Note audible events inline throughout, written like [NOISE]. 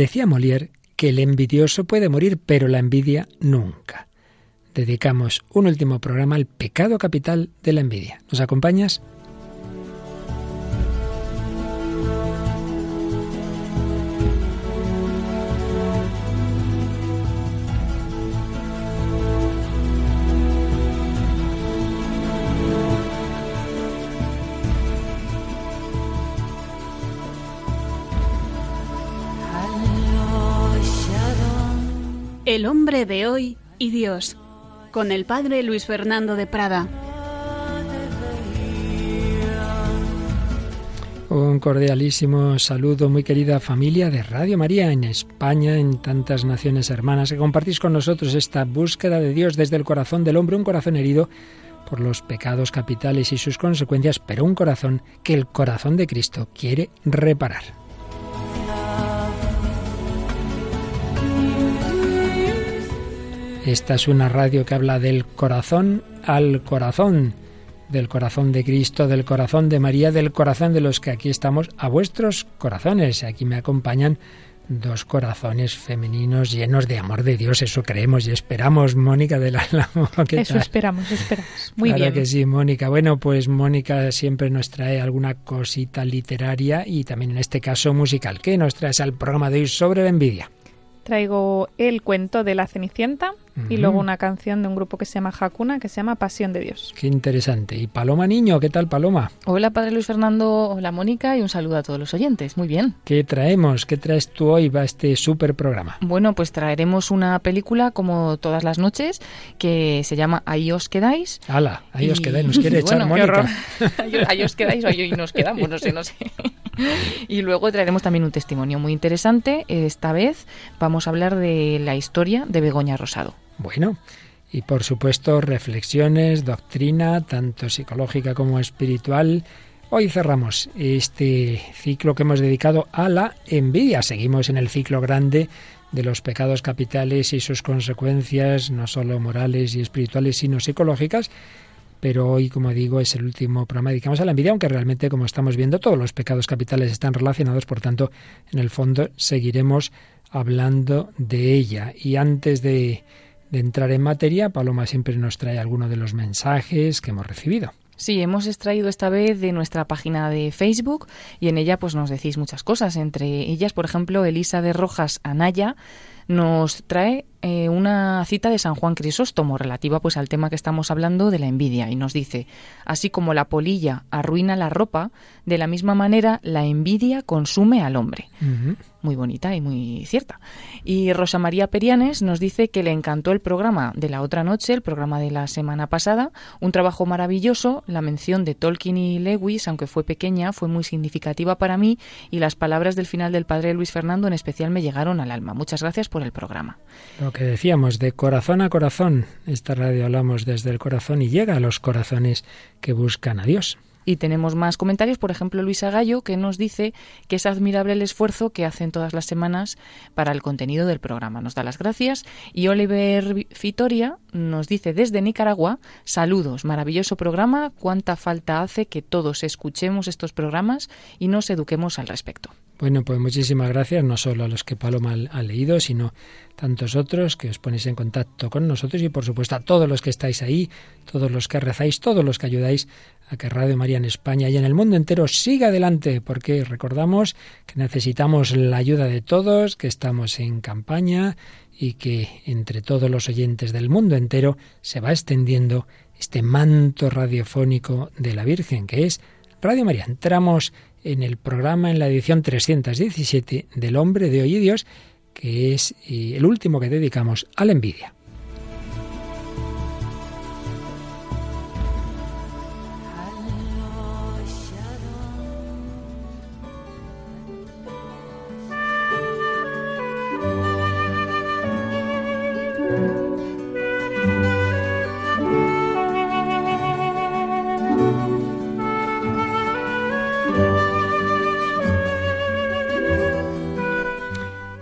Decía Molière que el envidioso puede morir, pero la envidia nunca. Dedicamos un último programa al pecado capital de la envidia. ¿Nos acompañas? El hombre de hoy y Dios, con el padre Luis Fernando de Prada. Un cordialísimo saludo, muy querida familia de Radio María en España, en tantas naciones hermanas, que compartís con nosotros esta búsqueda de Dios desde el corazón del hombre, un corazón herido por los pecados capitales y sus consecuencias, pero un corazón que el corazón de Cristo quiere reparar. Esta es una radio que habla del corazón al corazón, del corazón de Cristo, del corazón de María, del corazón de los que aquí estamos, a vuestros corazones. Aquí me acompañan dos corazones femeninos llenos de amor de Dios, eso creemos y esperamos, Mónica de la [LAUGHS] Eso esperamos, esperamos. Muy claro bien. que sí, Mónica. Bueno, pues Mónica siempre nos trae alguna cosita literaria y también en este caso musical. ¿Qué nos traes al programa de hoy sobre la envidia? Traigo el cuento de la Cenicienta y luego una canción de un grupo que se llama Hakuna, que se llama Pasión de Dios. Qué interesante. Y Paloma Niño, ¿qué tal Paloma? Hola, Padre Luis Fernando, hola Mónica y un saludo a todos los oyentes. Muy bien. ¿Qué traemos? ¿Qué traes tú hoy para este súper programa? Bueno, pues traeremos una película como todas las noches que se llama Ahí os quedáis. ¡Hala! Ahí os quedáis, nos quiere [LAUGHS] echar bueno, Mónica. [LAUGHS] Ahí os quedáis o ahí nos quedamos, no sé, no sé. [LAUGHS] Y luego traeremos también un testimonio muy interesante. Esta vez vamos a hablar de la historia de Begoña Rosado. Bueno, y por supuesto reflexiones, doctrina, tanto psicológica como espiritual. Hoy cerramos este ciclo que hemos dedicado a la envidia. Seguimos en el ciclo grande de los pecados capitales y sus consecuencias, no solo morales y espirituales, sino psicológicas. Pero hoy, como digo, es el último programa dedicamos a la envidia, aunque realmente, como estamos viendo, todos los pecados capitales están relacionados, por tanto, en el fondo seguiremos hablando de ella. Y antes de, de entrar en materia, Paloma siempre nos trae alguno de los mensajes que hemos recibido. Sí, hemos extraído esta vez de nuestra página de Facebook y en ella pues nos decís muchas cosas. Entre ellas, por ejemplo, Elisa de Rojas Anaya nos trae eh, una cita de San Juan Crisóstomo relativa pues al tema que estamos hablando de la envidia. Y nos dice, así como la polilla arruina la ropa, de la misma manera la envidia consume al hombre. Muy bonita y muy cierta. Y Rosa María Perianes nos dice que le encantó el programa de la otra noche, el programa de la semana pasada, un trabajo maravilloso, la mención de Tolkien y Lewis, aunque fue pequeña, fue muy significativa para mí y las palabras del final del padre Luis Fernando en especial me llegaron al alma. Muchas gracias por el programa. Lo que decíamos, de corazón a corazón. Esta radio hablamos desde el corazón y llega a los corazones que buscan a Dios. Y tenemos más comentarios, por ejemplo, Luisa Gallo, que nos dice que es admirable el esfuerzo que hacen todas las semanas para el contenido del programa. Nos da las gracias. Y Oliver Fitoria nos dice desde Nicaragua, saludos, maravilloso programa, cuánta falta hace que todos escuchemos estos programas y nos eduquemos al respecto. Bueno, pues muchísimas gracias, no solo a los que Paloma ha leído, sino tantos otros que os ponéis en contacto con nosotros y por supuesto a todos los que estáis ahí, todos los que rezáis, todos los que ayudáis a que Radio María en España y en el mundo entero siga adelante, porque recordamos que necesitamos la ayuda de todos, que estamos en campaña y que entre todos los oyentes del mundo entero se va extendiendo este manto radiofónico de la Virgen, que es Radio María. Entramos en el programa, en la edición 317 del Hombre de Hoy y Dios, que es eh, el último que dedicamos a la envidia.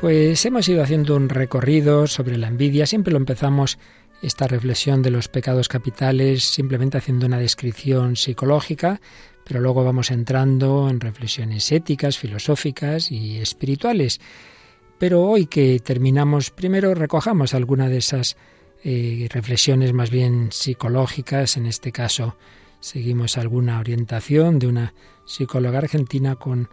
Pues hemos ido haciendo un recorrido sobre la envidia. Siempre lo empezamos esta reflexión de los pecados capitales simplemente haciendo una descripción psicológica, pero luego vamos entrando en reflexiones éticas, filosóficas y espirituales. Pero hoy que terminamos, primero recojamos alguna de esas eh, reflexiones más bien psicológicas, en este caso seguimos alguna orientación de una psicóloga argentina con,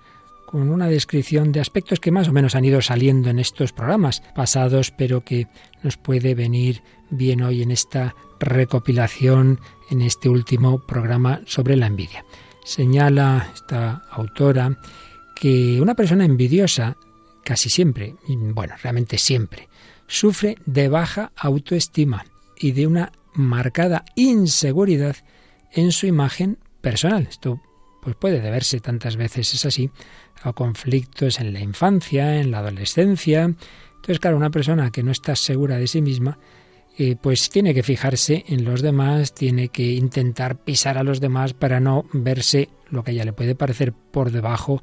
con una descripción de aspectos que más o menos han ido saliendo en estos programas pasados, pero que nos puede venir bien hoy en esta recopilación, en este último programa sobre la envidia. Señala esta autora que una persona envidiosa casi siempre, bueno, realmente siempre, sufre de baja autoestima y de una marcada inseguridad en su imagen personal. Esto pues puede deberse tantas veces, es así, a conflictos en la infancia, en la adolescencia. Entonces, claro, una persona que no está segura de sí misma, eh, pues tiene que fijarse en los demás, tiene que intentar pisar a los demás para no verse lo que a ella le puede parecer por debajo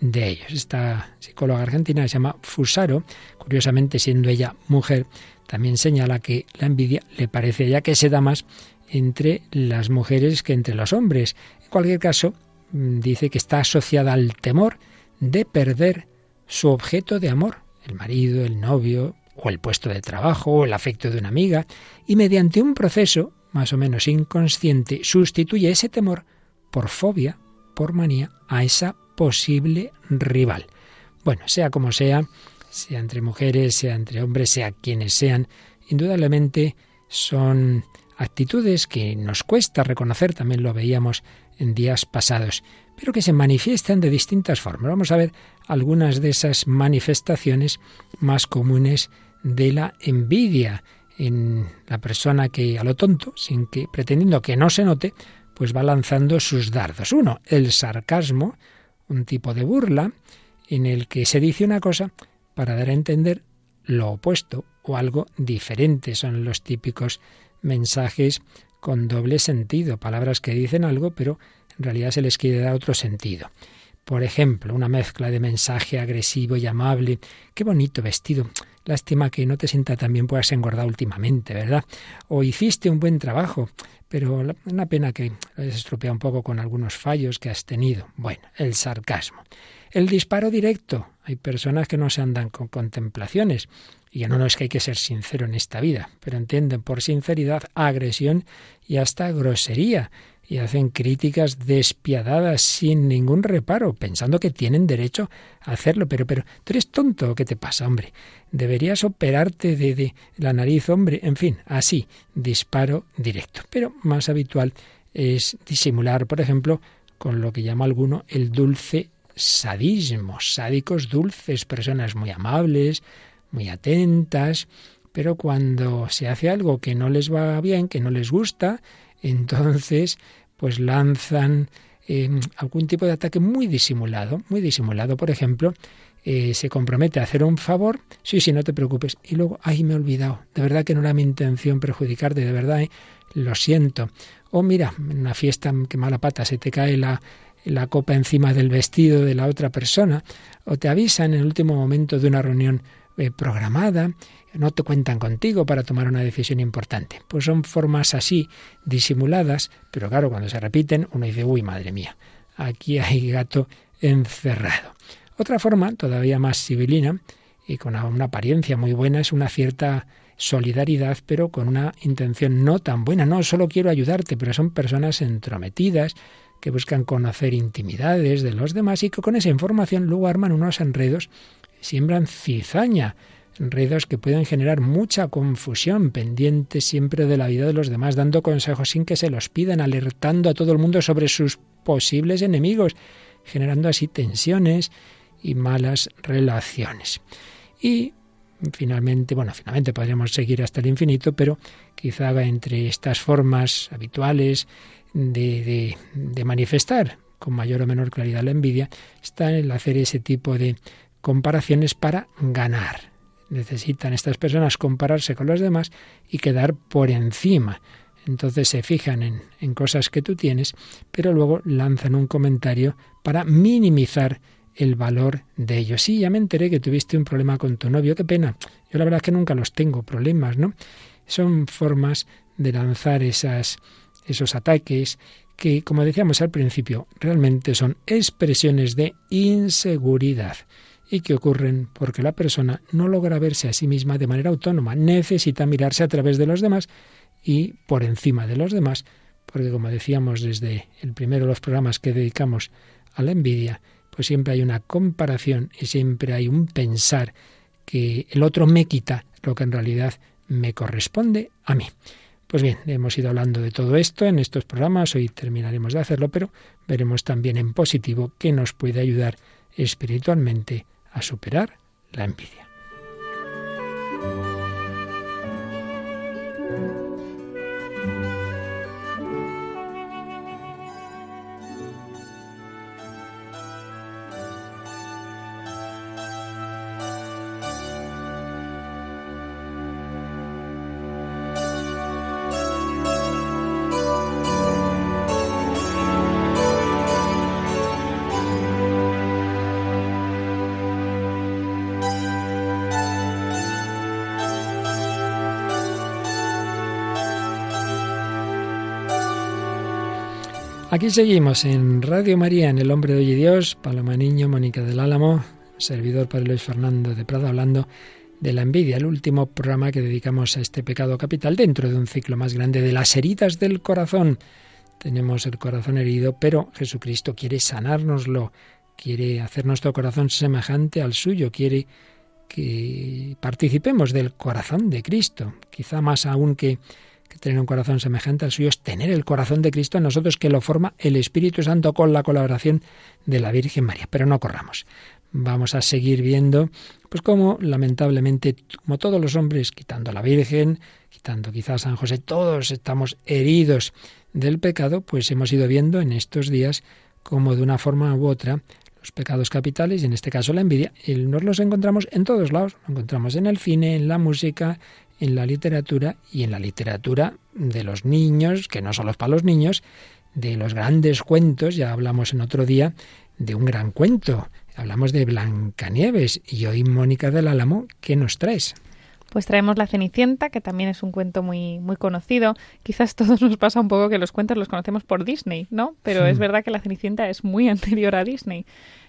de ellos. Esta psicóloga argentina se llama Fusaro, curiosamente siendo ella mujer, también señala que la envidia le parece ya que se da más entre las mujeres que entre los hombres. En cualquier caso, dice que está asociada al temor de perder su objeto de amor, el marido, el novio, o el puesto de trabajo, o el afecto de una amiga, y mediante un proceso, más o menos inconsciente, sustituye ese temor por fobia, por manía, a esa posible rival. Bueno, sea como sea, sea entre mujeres, sea entre hombres, sea quienes sean, indudablemente son actitudes que nos cuesta reconocer, también lo veíamos en días pasados, pero que se manifiestan de distintas formas. Vamos a ver algunas de esas manifestaciones más comunes de la envidia en la persona que a lo tonto, sin que pretendiendo que no se note, pues va lanzando sus dardos. Uno, el sarcasmo, un tipo de burla en el que se dice una cosa para dar a entender lo opuesto o algo diferente. Son los típicos mensajes con doble sentido, palabras que dicen algo, pero en realidad se les quiere dar otro sentido. Por ejemplo, una mezcla de mensaje agresivo y amable. Qué bonito vestido. Lástima que no te sienta tan bien, puedas engordar últimamente, ¿verdad? O hiciste un buen trabajo, pero una pena que lo hayas estropeado un poco con algunos fallos que has tenido. Bueno, el sarcasmo. El disparo directo. Hay personas que no se andan con contemplaciones. Y no, no es que hay que ser sincero en esta vida, pero entienden por sinceridad agresión y hasta grosería y hacen críticas despiadadas sin ningún reparo, pensando que tienen derecho a hacerlo. Pero, pero, ¿tú eres tonto? ¿Qué te pasa, hombre? Deberías operarte de, de la nariz, hombre. En fin, así, disparo directo. Pero más habitual es disimular, por ejemplo, con lo que llama alguno el dulce sadismo. Sádicos dulces, personas muy amables, muy atentas, pero cuando se hace algo que no les va bien, que no les gusta, [LAUGHS] entonces pues lanzan eh, algún tipo de ataque muy disimulado, muy disimulado. Por ejemplo, eh, se compromete a hacer un favor, sí, sí, no te preocupes, y luego, ay, me he olvidado, de verdad que no era mi intención perjudicarte, de verdad, ¿eh? lo siento. O mira, en una fiesta, qué mala pata, se te cae la, la copa encima del vestido de la otra persona, o te avisan en el último momento de una reunión programada, no te cuentan contigo para tomar una decisión importante. Pues son formas así, disimuladas, pero claro, cuando se repiten, uno dice, uy, madre mía, aquí hay gato encerrado. Otra forma, todavía más civilina, y con una apariencia muy buena, es una cierta solidaridad, pero con una intención no tan buena. No, solo quiero ayudarte, pero son personas entrometidas que buscan conocer intimidades de los demás y que con esa información luego arman unos enredos, siembran cizaña enredos que pueden generar mucha confusión, pendientes siempre de la vida de los demás, dando consejos sin que se los pidan, alertando a todo el mundo sobre sus posibles enemigos, generando así tensiones y malas relaciones. Y finalmente, bueno, finalmente podríamos seguir hasta el infinito, pero quizá entre estas formas habituales de, manifestar con mayor o menor claridad la envidia, está el hacer ese tipo de comparaciones para ganar necesitan estas personas compararse con los demás y quedar por encima. Entonces se fijan en, en cosas que tú tienes, pero luego lanzan un comentario para minimizar el valor de ellos. Sí, ya me enteré que tuviste un problema con tu novio, qué pena. Yo la verdad es que nunca los tengo, problemas, ¿no? Son formas de lanzar esas, esos ataques que, como decíamos al principio, realmente son expresiones de inseguridad y que ocurren porque la persona no logra verse a sí misma de manera autónoma, necesita mirarse a través de los demás y por encima de los demás, porque como decíamos desde el primero de los programas que dedicamos a la envidia, pues siempre hay una comparación y siempre hay un pensar que el otro me quita lo que en realidad me corresponde a mí. Pues bien, hemos ido hablando de todo esto en estos programas, hoy terminaremos de hacerlo, pero veremos también en positivo que nos puede ayudar espiritualmente a superar la envidia. Aquí seguimos en Radio María, en El Hombre de Hoy Dios, Paloma Niño, Mónica del Álamo, servidor para Luis Fernando de Prado, hablando de la envidia, el último programa que dedicamos a este pecado capital dentro de un ciclo más grande de las heridas del corazón. Tenemos el corazón herido, pero Jesucristo quiere sanárnoslo, quiere hacer nuestro corazón semejante al suyo, quiere que participemos del corazón de Cristo, quizá más aún que tener un corazón semejante al suyo es tener el corazón de Cristo en nosotros que lo forma el Espíritu Santo con la colaboración de la Virgen María. Pero no corramos. Vamos a seguir viendo, pues como lamentablemente, como todos los hombres, quitando a la Virgen, quitando quizás a San José, todos estamos heridos del pecado, pues hemos ido viendo en estos días como de una forma u otra los pecados capitales, y en este caso la envidia, nos los encontramos en todos lados. Lo encontramos en el cine, en la música, en la literatura y en la literatura de los niños, que no solo es para los niños, de los grandes cuentos, ya hablamos en otro día de un gran cuento, hablamos de Blancanieves y hoy Mónica del Álamo, ¿qué nos traes? Pues traemos La Cenicienta, que también es un cuento muy, muy conocido. Quizás [LAUGHS] todos nos pasa un poco que los cuentos los conocemos por Disney, ¿no? Pero es verdad que La Cenicienta es muy [LAUGHS] anterior a Disney.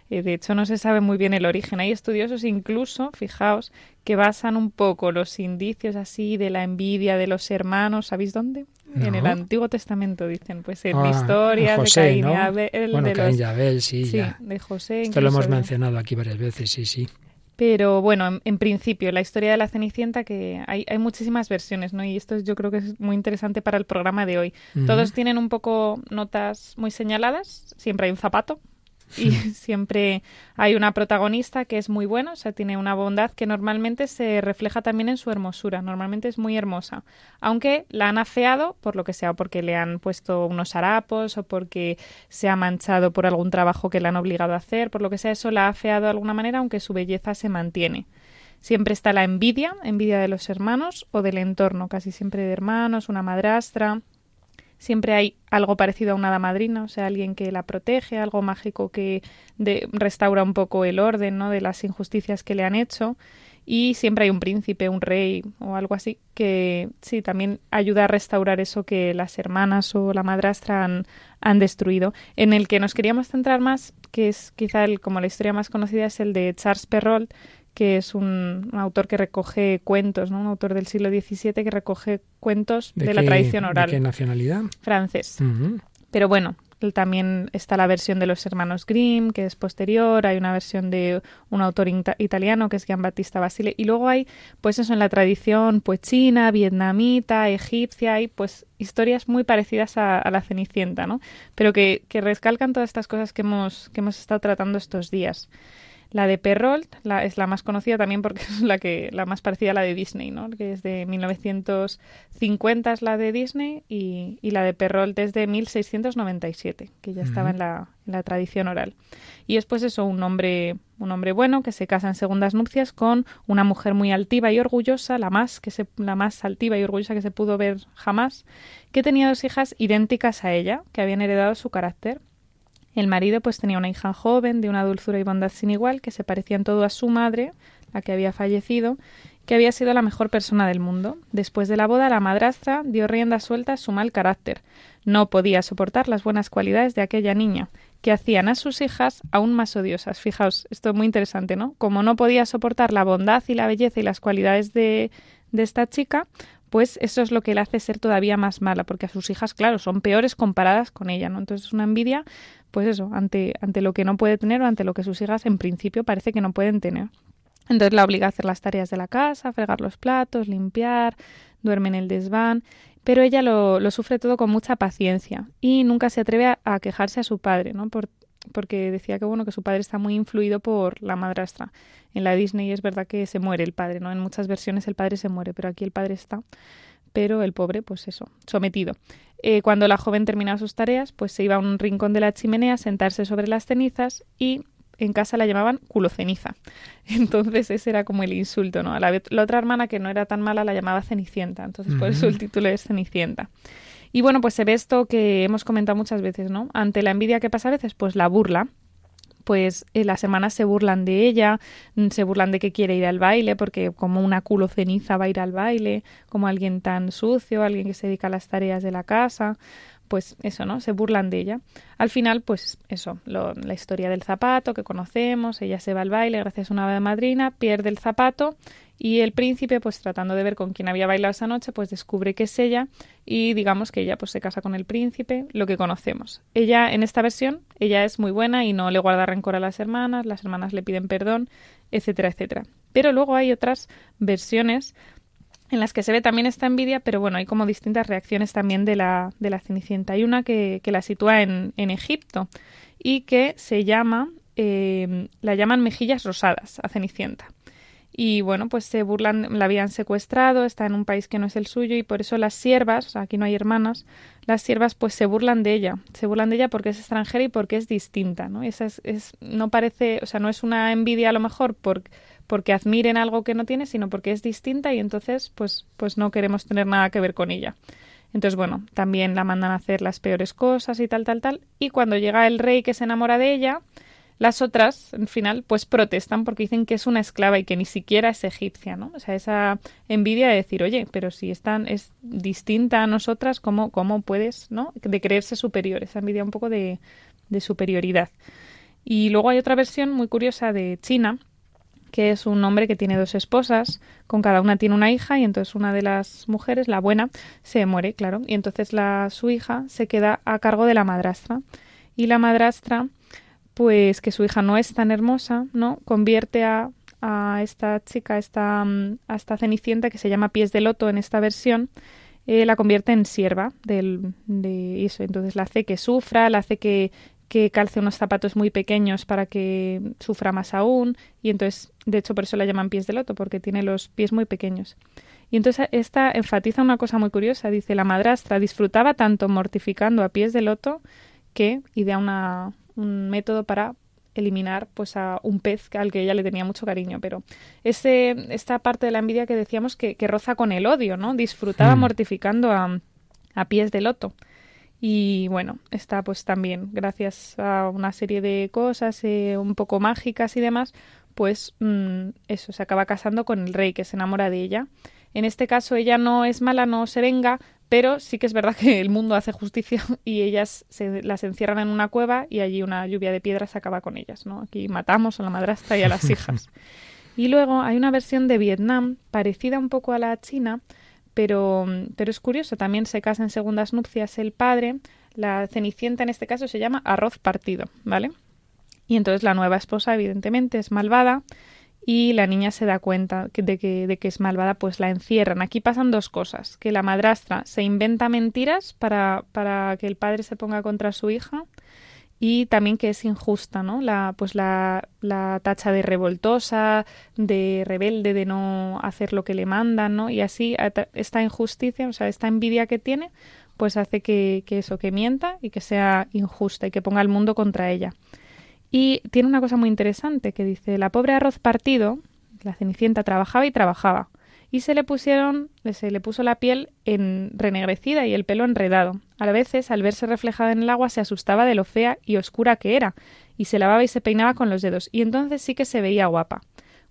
Eh, de hecho, no se sabe muy bien el origen. Hay estudiosos incluso, fijaos, que basan un poco los indicios así de la envidia de los hermanos. ¿Sabéis dónde? En el Antiguo Testamento dicen, pues en ah, historias de Caín y Abel. Bueno, de Caín y Abel, sí, sí de José. Esto lo hemos mencionado aquí varias veces, sí, sí. Pero bueno, en, principio, la historia de la Cenicienta, que hay, hay, muchísimas versiones, ¿no? Y esto yo creo que es muy interesante para el programa de hoy. Todos tienen un poco notas muy señaladas, siempre hay un zapato, [LAUGHS] y siempre hay una protagonista que es muy buena, o sea, tiene una bondad que normalmente se refleja también en su hermosura, normalmente es muy hermosa, aunque la han afeado por lo que sea, porque le han puesto unos harapos o porque se ha manchado por algún trabajo que le han obligado a hacer, por lo que sea, eso la ha afeado de alguna manera, aunque su belleza se mantiene. Siempre está la envidia, envidia de los hermanos o del entorno, casi siempre de hermanos, una madrastra, siempre hay algo parecido a una hada madrina, o sea, alguien que la protege, algo mágico que restaura un poco el orden ¿no? de las injusticias que le han hecho. Y siempre hay un príncipe, un rey o algo así que sí, también ayuda a restaurar eso que las hermanas o la madrastra han, han destruido. En el que nos queríamos centrar más, que es quizá el, como la historia más conocida, es el de Charles Perrault, que es un, autor que recoge cuentos, ¿no? un autor del siglo XVII que recoge cuentos de, la tradición oral. ¿De qué nacionalidad? Francés. Pero bueno, también está la versión de los hermanos Grimm, que es posterior, hay una versión de un autor italiano que es Battista Basile, y luego hay, pues eso, en la tradición pues china, vietnamita, egipcia, hay pues historias muy parecidas a, a la Cenicienta, ¿no? Pero que, que rescalcan todas estas cosas que hemos, que hemos estado tratando estos días. La de Perrault la, es la más conocida también porque es la que la más parecida a la de Disney, ¿no? que es de 1950 es la de Disney y, y la de Perrault es de 1697, que ya estaba en la, la, tradición oral. Y es pues eso, un hombre, un hombre bueno que se casa en segundas nupcias con una mujer muy altiva y orgullosa, la más, que se, la más altiva y orgullosa que se pudo ver jamás, que tenía dos hijas idénticas a ella, que habían heredado su carácter el marido pues tenía una hija joven, de una dulzura y bondad sin igual, que se parecía en todo a su madre, la que había fallecido, que había sido la mejor persona del mundo. Después de la boda, la madrastra dio rienda suelta a su mal carácter. No podía soportar las buenas cualidades de aquella niña, que hacían a sus hijas aún más odiosas. Fijaos, esto es muy interesante, ¿no? Como no podía soportar la bondad y la belleza y las cualidades de, de esta chica, pues eso es lo que le hace ser todavía más mala, porque a sus hijas, claro, son peores comparadas con ella, ¿no? Entonces es una envidia, pues eso, ante, ante lo que no puede tener o ante lo que sus hijas en principio parece que no pueden tener. Entonces la obliga a hacer las tareas de la casa, fregar los platos, limpiar, duerme en el desván, pero ella lo, lo sufre todo con mucha paciencia y nunca se atreve a, quejarse a su padre, ¿no? Por, porque decía que bueno que su padre está muy influido por la madrastra. En la Disney es verdad que se muere el padre, ¿no? En muchas versiones el padre se muere, pero aquí el padre está, pero el pobre, pues eso, sometido. Eh, cuando la joven terminaba sus tareas, pues se iba a un rincón de la chimenea a sentarse sobre las cenizas y en casa la llamaban culo ceniza. [LAUGHS] Entonces ese era como el insulto, ¿no? La, la, otra hermana que no era tan mala la llamaba Cenicienta, entonces por eso el título es Cenicienta. Y bueno, pues se ve esto que hemos comentado muchas veces, ¿no? Ante la envidia que pasa a veces, pues la burla. Pues en las semanas se burlan de ella, mm, se burlan de que quiere ir al baile, porque como una culo ceniza va a ir al baile, como alguien tan sucio, alguien que se dedica a las tareas de la casa pues eso, ¿no? Se burlan de ella. Al final, pues eso, la historia del zapato que conocemos, ella se va al baile gracias a una madrina, pierde el zapato y el príncipe, pues tratando de ver con quién había bailado esa noche, pues descubre que es ella y digamos que ella pues se casa con el príncipe, lo que conocemos. Ella en esta versión, ella es muy buena y no le guarda rencor a las hermanas, las hermanas le piden perdón, etcétera, etcétera. Pero luego hay otras versiones en las que se ve también esta envidia, pero bueno, hay como distintas reacciones también de la, de la Cenicienta. Hay una que, que la sitúa en, en, Egipto y que se llama, eh, la llaman mejillas rosadas a Cenicienta. Y bueno, pues se burlan, la habían secuestrado, está en un país que no es el suyo y por eso las siervas, aquí no hay hermanas, las siervas pues se burlan de ella, se burlan de ella porque es extranjera y porque es distinta, ¿no? Esa es, es no parece, o sea, no es una envidia a lo mejor por porque admiren algo que no tiene, sino porque es distinta y entonces pues, pues no queremos tener nada que ver con ella. Entonces, bueno, también la mandan a hacer las peores cosas y tal, tal, tal. Y cuando llega el rey que se enamora de ella, las otras, al final, pues protestan porque dicen que es una esclava y que ni siquiera es egipcia, ¿no? O sea, esa envidia de decir, oye, pero si están, es distinta a nosotras, ¿cómo, cómo puedes, ¿no? De creerse superior, esa envidia un poco de, de superioridad. Y luego hay otra versión muy curiosa de China, que es un hombre que tiene dos esposas, con cada una tiene una hija y entonces una de las mujeres, la buena, se muere, claro, y entonces la su hija se queda a cargo de la madrastra y la madrastra, pues que su hija no es tan hermosa, ¿no? Convierte a, a esta chica, a esta, a esta cenicienta que se llama Pies de Loto en esta versión, eh, la convierte en sierva del, de eso. Entonces la hace que sufra, la hace que, que calce unos zapatos muy pequeños para que sufra más aún y entonces de hecho por eso la llaman pies de loto porque tiene los pies muy pequeños. Y entonces esta enfatiza una cosa muy curiosa dice la madrastra disfrutaba tanto mortificando a pies de loto que idea una, un método para eliminar pues a un pez al que ella le tenía mucho cariño pero ese esta parte de la envidia que decíamos que, que roza con el odio no disfrutaba hmm. mortificando a, a pies de loto y bueno, está pues también, gracias a una serie de cosas eh, un poco mágicas y demás, pues mm, eso, se acaba casando con el rey que se enamora de ella. En este caso ella no es mala, no se venga, pero sí que es verdad [LAUGHS] que el mundo hace justicia y ellas se, las encierran en una cueva y allí una lluvia de piedras acaba con ellas, ¿no? Aquí matamos a la madrastra y a las hijas. [LAUGHS] Y luego hay una versión de Vietnam parecida un poco a la china, pero, pero es curioso, también se casa en segundas nupcias el padre, la Cenicienta en este caso se llama Arroz Partido, ¿vale? Y entonces la nueva esposa evidentemente es malvada y la niña se da cuenta de que, de que es malvada, pues la encierran. Aquí pasan dos cosas, que la madrastra se inventa mentiras para, para que el padre se ponga contra su hija y también que es injusta, ¿no? La, pues la, la, tacha de revoltosa, de rebelde, de no hacer lo que le mandan, ¿no? Y así esta injusticia, o sea, esta envidia que tiene, pues hace que, que eso, que mienta y que sea injusta y que ponga al mundo contra ella. Y tiene una cosa muy interesante que dice, la pobre arroz partido, la cenicienta trabajaba y trabajaba, y se le pusieron, se le puso la piel en renegrecida y el pelo enredado. A veces, al verse reflejada en el agua, se asustaba de lo fea y oscura que era, y se lavaba y se peinaba con los dedos, y entonces sí que se veía guapa.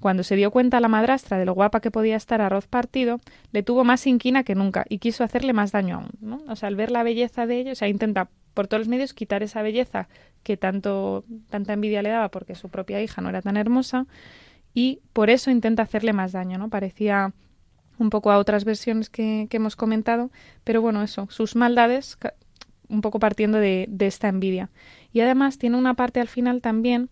Cuando se dio cuenta la madrastra de lo guapa que podía estar arroz partido, le tuvo más inquina que nunca y quiso hacerle más daño aún. ¿no? O sea, al ver la belleza de ellos, o sea, intenta por todos los medios quitar esa belleza que tanto tanta envidia le daba porque su propia hija no era tan hermosa y por eso intenta hacerle más daño, ¿no? Parecía un poco a otras versiones que, hemos comentado, pero bueno, eso, sus maldades un poco partiendo de, de esta envidia. Y además tiene una parte al final también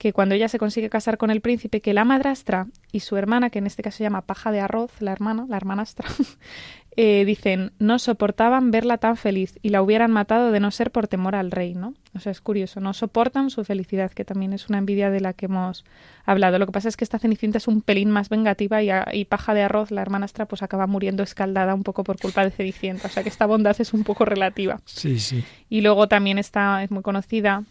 que cuando ella se consigue casar con el príncipe, que la madrastra y su hermana, que en este caso se llama Paja de Arroz, la hermana, la hermanastra, [LAUGHS] eh, dicen, no soportaban verla tan feliz y la hubieran matado de no ser por temor al rey, ¿no? O sea, es curioso, no soportan su felicidad, que también es una envidia de la que hemos hablado. Lo que pasa es que esta Cenicienta es un pelín más vengativa y, y Paja de Arroz, la hermanastra, pues acaba muriendo escaldada un poco por culpa de Cenicienta. O sea, que esta bondad es un poco relativa. Sí, sí. Y luego también está, es muy conocida,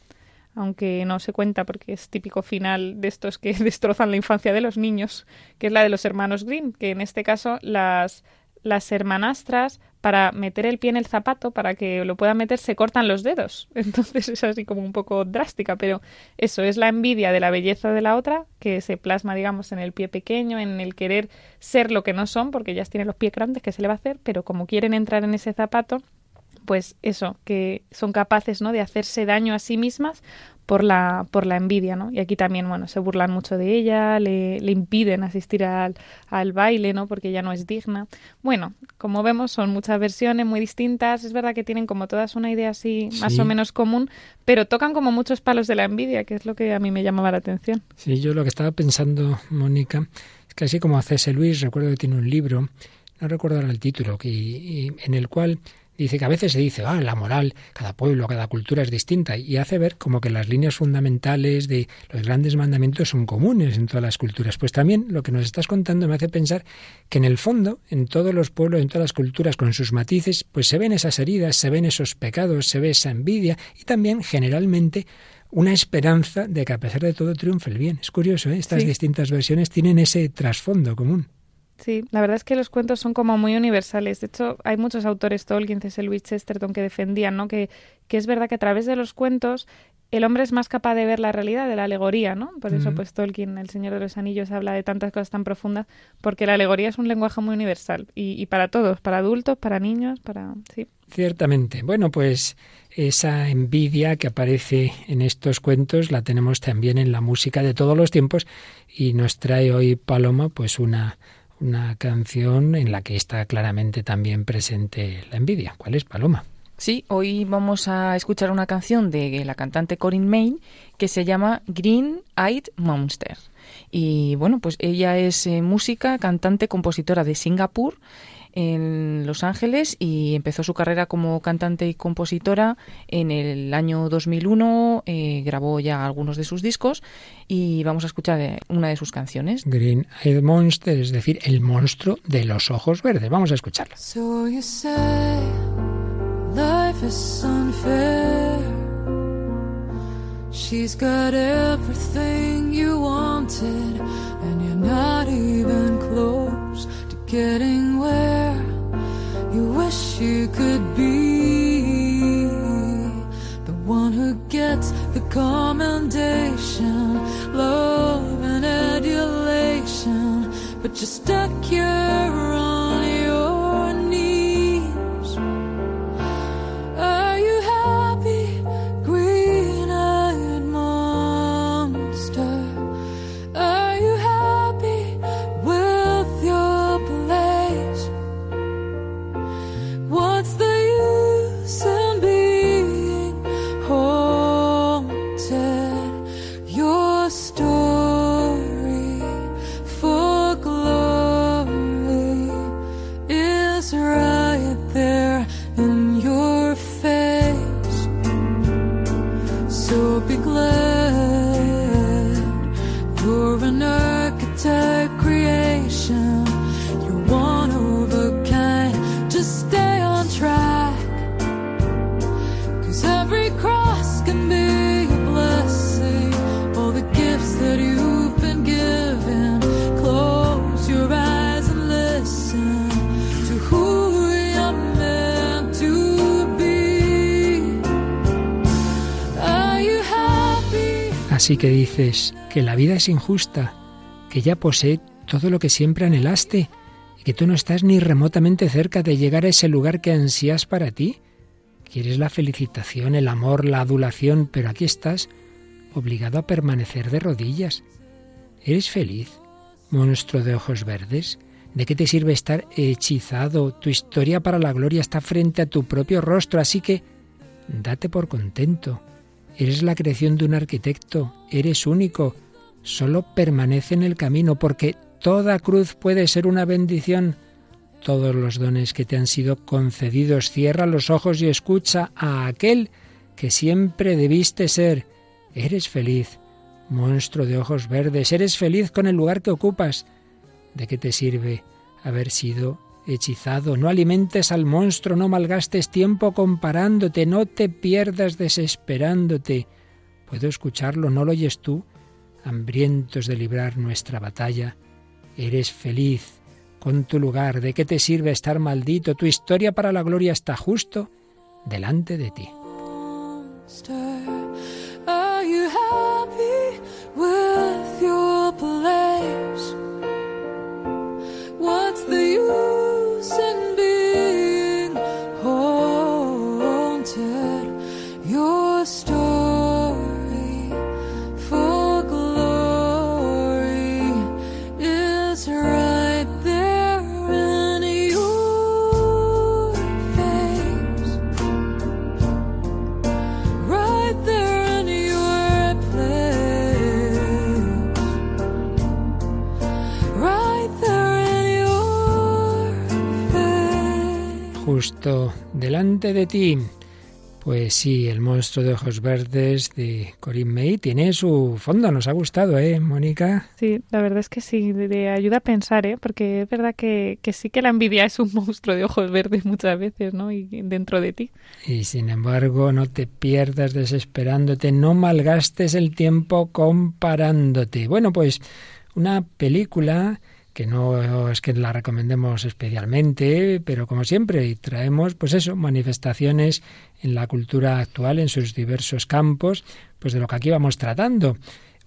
aunque no se cuenta porque es típico final de estos que [LAUGHS] destrozan la infancia de los niños, que es la de los hermanos Grimm, que en este caso las, las hermanastras para meter el pie en el zapato, para que lo puedan meter, se cortan los dedos. [LAUGHS] Entonces es así como un poco drástica, pero eso es la envidia de la belleza de la otra, que se plasma, digamos, en el pie pequeño, en el querer ser lo que no son, porque ellas tienen los pies grandes, que se le va a hacer, pero como quieren entrar en ese zapato, pues eso, que son capaces, ¿no? De hacerse daño a sí mismas por la, por la envidia, ¿no? Y aquí también, bueno, se burlan mucho de ella, le, le impiden asistir al, al, baile, ¿no? Porque ella no es digna. Bueno, como vemos, son muchas versiones muy distintas. Es verdad que tienen como todas una idea así más sí. o menos común, pero tocan como muchos palos de la envidia, que es lo que a mí me llamaba la atención. Sí, yo lo que estaba pensando, Mónica, es que así como C.S. Luis, recuerdo que tiene un libro, no recuerdo ahora el título, que, y, en el cual Dice que a veces se dice, ah, la moral, cada pueblo, cada cultura es distinta, y hace ver como que las líneas fundamentales de los grandes mandamientos son comunes en todas las culturas. Pues también lo que nos estás contando me hace pensar que en el fondo, en todos los pueblos, en todas las culturas, con sus matices, pues se ven esas heridas, se ven esos pecados, se ve esa envidia, y también generalmente una esperanza de que a pesar de todo triunfe el bien. Es curioso, ¿eh? estas sí. distintas versiones tienen ese trasfondo común. Sí, la verdad es que los cuentos son como muy universales. De hecho, hay muchos autores, Tolkien, C.S. Lewis, Chesterton, que defendían, ¿no? Que, que es verdad que a través de los cuentos el hombre es más capaz de ver la realidad de la alegoría, ¿no? Por eso, pues Tolkien, El Señor de los Anillos, habla de tantas cosas tan profundas, porque la alegoría es un lenguaje muy universal y, y para todos, para adultos, para niños, para sí. Ciertamente. Bueno, pues esa envidia que aparece en estos cuentos la tenemos también en la música de todos los tiempos y nos trae hoy Paloma, pues una una canción en la que está claramente también presente la envidia. ¿Cuál es, Paloma? Sí, hoy vamos a escuchar una canción de la cantante Corinne Main que se llama Green Eyed Monster. Y bueno, pues ella es eh, música, cantante, compositora de Singapur en Los Ángeles y empezó su carrera como cantante y compositora en el año 2001, eh, grabó ya algunos de sus discos y vamos a escuchar eh, una de sus canciones. Green Eyed Monster, es decir, el monstruo de los ojos verdes. Vamos a escucharla. So you say life is unfair. She's got everything you wanted and you're not even close to getting where you wish you could be. The one who gets the commendation, love and adulation, but you're stuck here on Así que dices que la vida es injusta, que ya posee todo lo que siempre anhelaste y que tú no estás ni remotamente cerca de llegar a ese lugar que ansías para ti. Quieres la felicitación, el amor, la adulación, pero aquí estás, obligado a permanecer de rodillas. ¿Eres feliz, monstruo de ojos verdes? ¿De qué te sirve estar hechizado? Tu historia para la gloria está frente a tu propio rostro, así que date por contento. Eres la creación de un arquitecto, eres único. Solo permanece en el camino, porque toda cruz puede ser una bendición. Todos los dones que te han sido concedidos, cierra los ojos y escucha a aquel que siempre debiste ser. Eres feliz, monstruo de ojos verdes, eres feliz con el lugar que ocupas. ¿De qué te sirve haber sido hechizado? No alimentes al monstruo, no malgastes tiempo comparándote, no te pierdas desesperándote. Puedo escucharlo, ¿no lo oyes tú? Hambrientos de librar nuestra batalla. Eres feliz con tu lugar. ¿De qué te sirve estar maldito? Tu historia para la gloria está justo delante de ti. What's the use delante de ti. Pues sí, el monstruo de ojos verdes de Corinne May tiene su fondo. Nos ha gustado, ¿eh, Mónica? Sí, la verdad es que sí, de, ayuda a pensar, ¿eh? Porque es verdad que, que sí que la envidia es un monstruo de ojos verdes muchas veces, ¿no? Y dentro de ti. Y sin embargo, no te pierdas desesperándote, no malgastes el tiempo comparándote. Bueno, pues una película que no es que la recomendemos especialmente, pero como siempre traemos, pues eso, manifestaciones en la cultura actual, en sus diversos campos, pues de lo que aquí vamos tratando.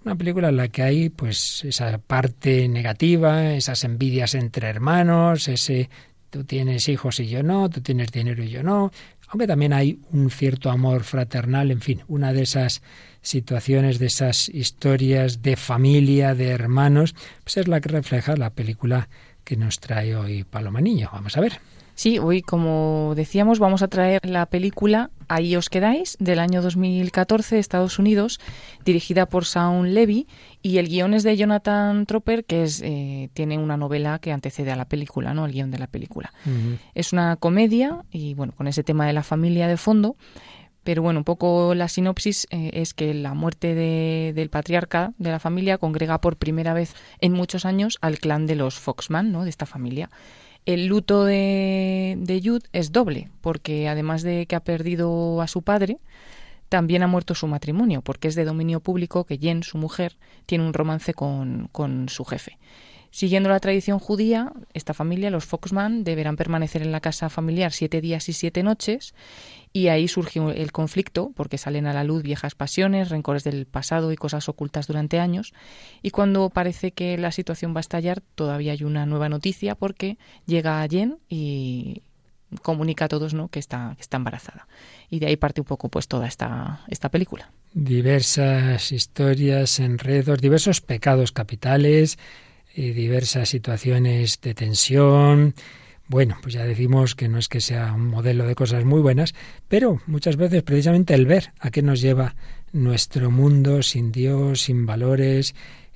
Una película en la que hay pues esa parte negativa, esas envidias entre hermanos, ese tú tienes hijos y yo no, tú tienes dinero y yo no, aunque también hay un cierto amor fraternal, en fin, una de esas situaciones, de esas historias de familia, de hermanos, pues es la que refleja la película que nos trae hoy Paloma Niño. Vamos a ver. Sí, hoy, como decíamos, vamos a traer la película Ahí os quedáis, del año 2014 de Estados Unidos, dirigida por Shaun Levy, y el guion es de Jonathan Tropper, que es, eh, tiene una novela que antecede a la película, ¿no? El guion de la película. Es una comedia, y bueno, con ese tema de la familia de fondo, pero bueno, un poco la sinopsis eh, es que la muerte de- del patriarca de la familia congrega por primera vez en muchos años al clan de los Foxman, ¿no? De esta familia. El luto de, de Jude es doble, porque además de que ha perdido a su padre, también ha muerto su matrimonio, porque es de dominio público que Jen, su mujer, tiene un romance con, con su jefe. Siguiendo la tradición judía, esta familia, los Foxman, deberán permanecer en la casa familiar siete días y siete noches, y ahí surge el conflicto, porque salen a la luz viejas pasiones, rencores del pasado y cosas ocultas durante años, y cuando parece que la situación va a estallar, todavía hay una nueva noticia, porque llega Jen y comunica a todos ¿no? que, está, que está embarazada. Y de ahí parte un poco pues toda esta, esta película. Diversas historias, enredos, diversos pecados capitales, diversas situaciones de tensión. Bueno, pues ya decimos que no es que sea un modelo de cosas muy buenas, pero muchas veces precisamente el ver a qué nos lleva nuestro mundo sin Dios, sin valores,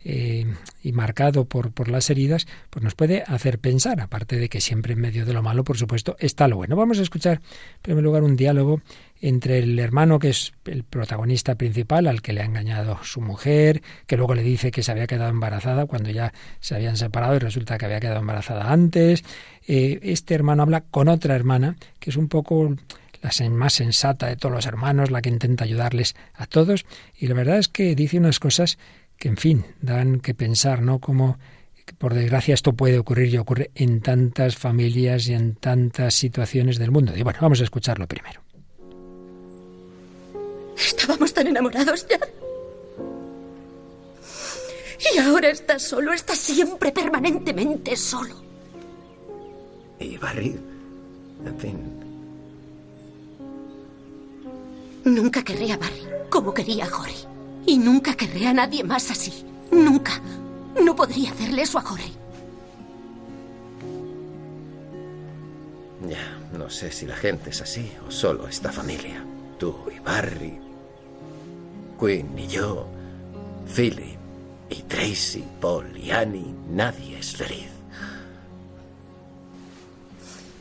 eh, y marcado por, por las heridas, pues nos puede hacer pensar, aparte de que siempre en medio de lo malo, por supuesto, está lo bueno. Vamos a escuchar, en primer lugar, un diálogo entre el hermano, que es el protagonista principal, al que le ha engañado su mujer, que luego le dice que se había quedado embarazada cuando ya se habían separado y resulta que había quedado embarazada antes. Eh, este hermano habla con otra hermana, que es un poco la más sensata de todos los hermanos, la que intenta ayudarles a todos, y la verdad es que dice unas cosas que, en fin, dan que pensar, ¿no? Como, por desgracia, esto puede ocurrir y ocurre en tantas familias y en tantas situaciones del mundo. Y bueno, vamos a escucharlo primero. Estábamos tan enamorados ya. Y ahora estás solo, estás siempre, permanentemente solo. Y Barry, en fin, Nunca querré a Barry como quería a Jory. Y nunca querré a nadie más así. Nunca. No podría hacerle eso a Jory. ya, no sé si la gente es así o solo esta familia. Tú y Barry, Quinn y yo, Philip y Tracy, Paul y Annie, nadie es feliz.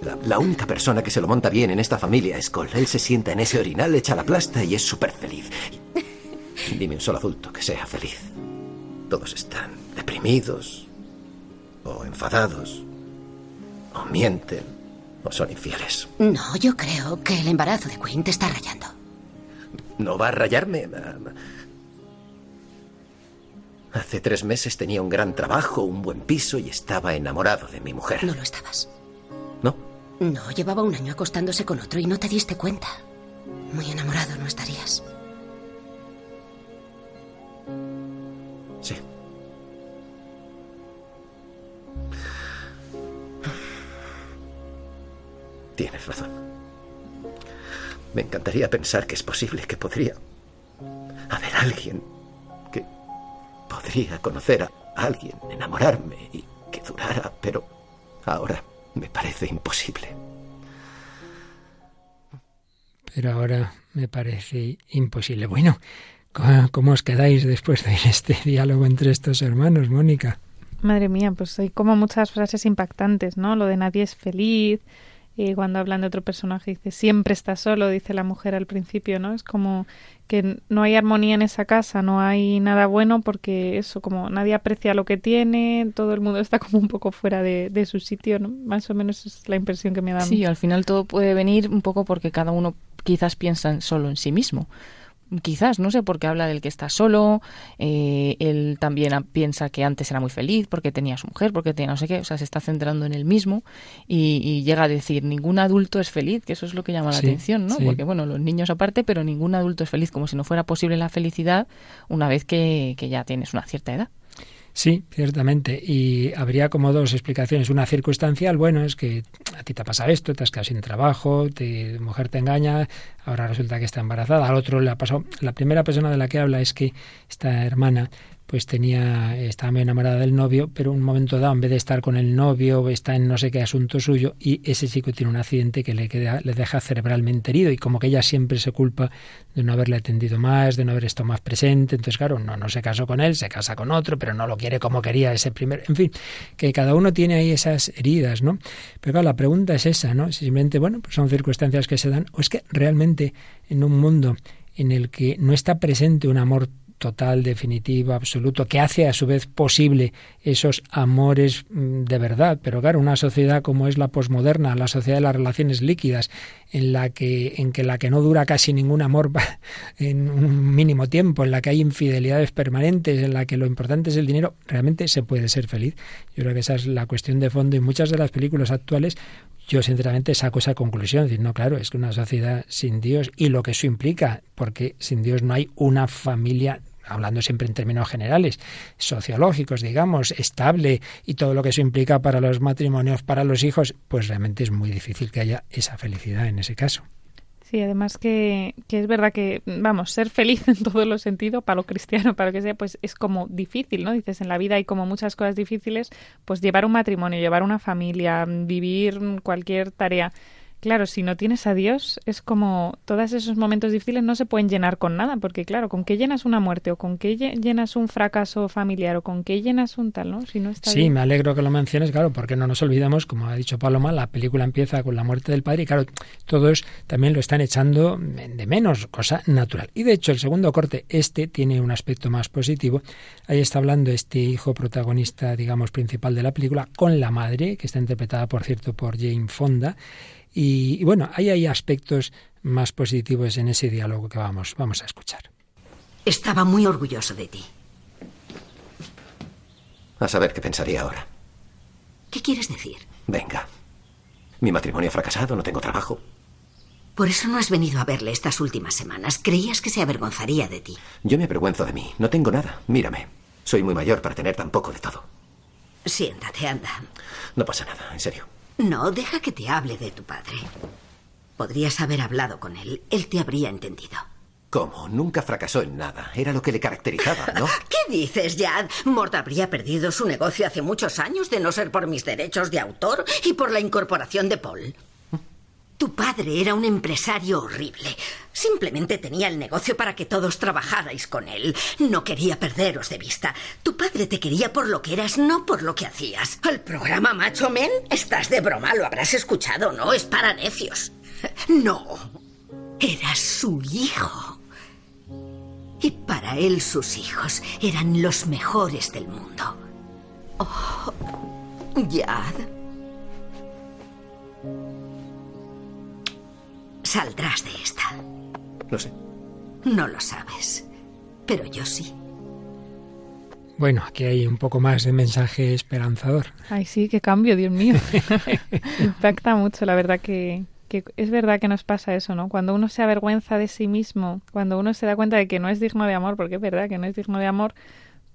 La, la única persona que se lo monta bien en esta familia es Cole. Él se sienta en ese orinal, echa la plasta y es súper feliz. Dime un solo adulto que sea feliz. Todos están deprimidos, o enfadados, o mienten, o son infieles. No, yo creo que el embarazo de Quinn te está rayando. No va a rayarme. Hace tres meses tenía un gran trabajo, un buen piso y estaba enamorado de mi mujer. No lo estabas. ¿No? No, llevaba un año acostándose con otro y no te diste cuenta. Muy enamorado no estarías. Sí. Tienes razón. Me encantaría pensar que es posible que podría haber alguien que podría conocer a alguien, enamorarme y que durara, pero ahora me parece imposible. Pero ahora me parece imposible. Bueno, ¿cómo- ¿cómo os quedáis después de este [LAUGHS] diálogo entre estos hermanos, Mónica? Madre mía, pues hay como muchas frases impactantes, ¿no? Lo de nadie es feliz, eh, cuando hablan de otro personaje dice siempre está solo, dice la mujer al principio, ¿no? Es como que no hay armonía en esa casa, no hay nada bueno porque eso, como nadie aprecia lo que tiene, todo el mundo está como un poco fuera de, de su sitio, ¿no? Más o menos es la impresión que me da. Sí, al final todo puede venir un poco porque cada uno quizás piensa en- solo en sí mismo. Quizás, no sé, porque habla del que está solo, eh, él también piensa que antes era muy feliz porque tenía a su mujer, porque tenía no sé qué, o sea, se está centrando en él mismo y, y llega a decir, ningún adulto es feliz, que eso es lo que llama la Sí, atención, ¿no? sí. Porque, bueno, los niños aparte, pero ningún adulto es feliz, como si no fuera posible la felicidad una vez que, que ya tienes una cierta edad. Sí, ciertamente. Y habría como dos explicaciones. Una circunstancial, bueno, es que a ti te ha pasado esto, te has quedado sin trabajo, tu mujer te engaña, ahora resulta que está embarazada. Al otro le ha pasado. La primera persona de la que habla es que esta hermana pues tenía, estaba muy enamorada del novio, pero un momento dado, en vez de estar con el novio, está en no sé qué asunto suyo, y ese chico tiene un accidente que le, queda, le deja cerebralmente herido, y como que ella siempre se culpa de no haberle atendido más, de no haber estado más presente, entonces claro, no, no se casó con él, se casa con otro, pero no lo quiere como quería ese primer, en fin, que cada uno tiene ahí esas heridas, ¿no? Pero claro, la pregunta es esa, ¿no? Si simplemente, bueno, pues son circunstancias que se dan, o es que realmente en un mundo en el que no está presente un amor total, definitivo, absoluto, que hace a su vez posible esos amores mm, de verdad. Pero claro, una sociedad como es la posmoderna, la sociedad de las relaciones líquidas, en la que, en que la que no dura casi ningún amor [LAUGHS] en un mínimo tiempo, en la que hay infidelidades permanentes, en la que lo importante es el dinero, realmente se puede ser feliz. Yo creo que esa es la cuestión de fondo y muchas de las películas actuales yo sinceramente saco esa conclusión, decir, no, claro, es que una sociedad sin Dios y lo que eso implica, porque sin Dios no hay una familia hablando siempre en términos generales, sociológicos, digamos, estable y todo lo que eso implica para los matrimonios, para los hijos, pues realmente es muy difícil que haya esa felicidad en ese caso. Sí, además que, que es verdad que, vamos, ser feliz [LAUGHS] en todos los sentidos, para lo cristiano, para lo que sea, pues es como difícil, ¿no? Dices, en la vida hay como muchas cosas difíciles, pues llevar un matrimonio, llevar una familia, vivir cualquier tarea. Claro, si no tienes a Dios, es como todos esos momentos difíciles no se pueden llenar con nada, porque claro, ¿con qué llenas una muerte? ¿O con qué lle- llenas un fracaso familiar? ¿O con qué llenas un tal, no? Si no está Sí, me alegro que lo menciones, claro, porque no nos olvidemos, como ha dicho Paloma, la película empieza con la muerte del padre y claro, todos también lo están echando de menos, cosa natural. Y de hecho, el segundo corte, este, tiene un aspecto más positivo. Ahí está hablando este hijo protagonista, digamos, principal de la película, con la madre, que está interpretada, por cierto, por Jane Fonda. Y, y bueno, ahí hay aspectos más positivos en ese diálogo que vamos, vamos a escuchar. Estaba muy orgulloso de ti. A saber qué pensaría ahora. ¿Qué quieres decir? Venga. Mi matrimonio ha fracasado, no tengo trabajo. Por eso no has venido a verle estas últimas semanas. Creías que se avergonzaría de ti. Yo me avergüenzo de mí. No tengo nada. Mírame. Soy muy mayor para tener tan poco de todo. Siéntate, anda. No pasa nada, en serio. No, deja que te hable de tu padre. Podrías haber hablado con él. Él te habría entendido. ¿Cómo? Nunca fracasó en nada. Era lo que le caracterizaba, ¿no? [LAUGHS] ¿Qué dices, Jad? Mort habría perdido su negocio hace muchos años de no ser por mis derechos de autor y por la incorporación de Paul. Tu padre era un empresario horrible. Simplemente tenía el negocio para que todos trabajarais con él. No quería perderos de vista. Tu padre te quería por lo que eras, no por lo que hacías. ¿El programa Macho Men? Estás de broma, lo habrás escuchado, ¿no? Es para necios. No. Eras su hijo. Y para él sus hijos eran los mejores del mundo. Oh, Yad. Saldrás de esta. Lo sé. No lo sabes. Pero yo sí. Bueno, aquí hay un poco más de mensaje esperanzador. Ay, sí, qué cambio, Dios mío. [LAUGHS] Impacta mucho, la verdad que, que es verdad que nos pasa eso, ¿no? Cuando uno se avergüenza de sí mismo, cuando uno se da cuenta de que no es digno de amor, porque es verdad que no es digno de amor,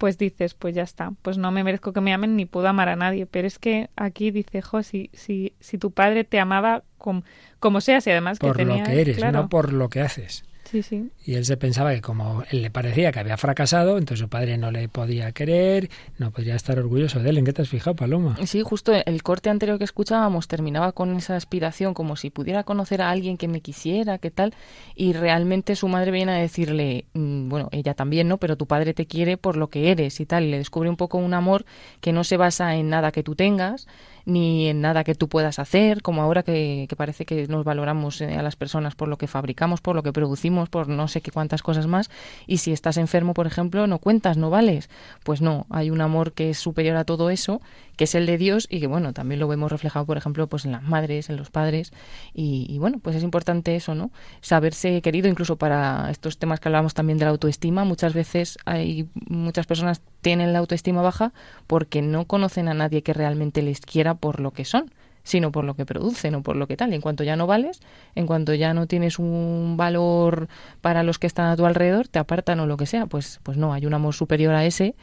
pues dices, pues ya está, pues no me merezco que me amen ni puedo amar a nadie. Pero es que aquí dice, jo, si, si, si tu padre te amaba com- como seas y además Por que tenía, lo que eres, claro, no por lo que haces. Sí, sí. Y él se pensaba que como él le parecía que había fracasado, entonces su padre no le podía querer, no podría estar orgulloso de él. ¿En qué te has fijado, Paloma? Sí, justo el corte anterior que escuchábamos terminaba con esa aspiración, como si pudiera conocer a alguien que me quisiera, qué tal, y realmente su madre viene a decirle, mm, bueno, ella también, ¿no? Pero tu padre te quiere por lo que eres y tal, y le descubre un poco un amor que no se basa en nada que tú tengas, ni en nada que tú puedas hacer, como ahora que, que parece que nos valoramos eh, a las personas por lo que fabricamos, por lo que producimos, por no sé qué cuántas cosas más, y si estás enfermo, por ejemplo, no cuentas, no vales. Pues no, hay un amor que es superior a todo eso, que es el de Dios y que, bueno, también lo vemos reflejado, por ejemplo, pues en las madres, en los padres, y, y bueno, pues es importante eso, ¿no? Saberse querido, incluso para estos temas que hablábamos también de la autoestima, muchas veces hay muchas personas tienen la autoestima baja porque no conocen a nadie que realmente les quiera por lo que son sino por lo que producen o por lo que tal. Y en cuanto ya no vales, en cuanto ya no tienes un valor para los que están a tu alrededor, te apartan o lo que sea, pues, pues no, hay un amor superior a ese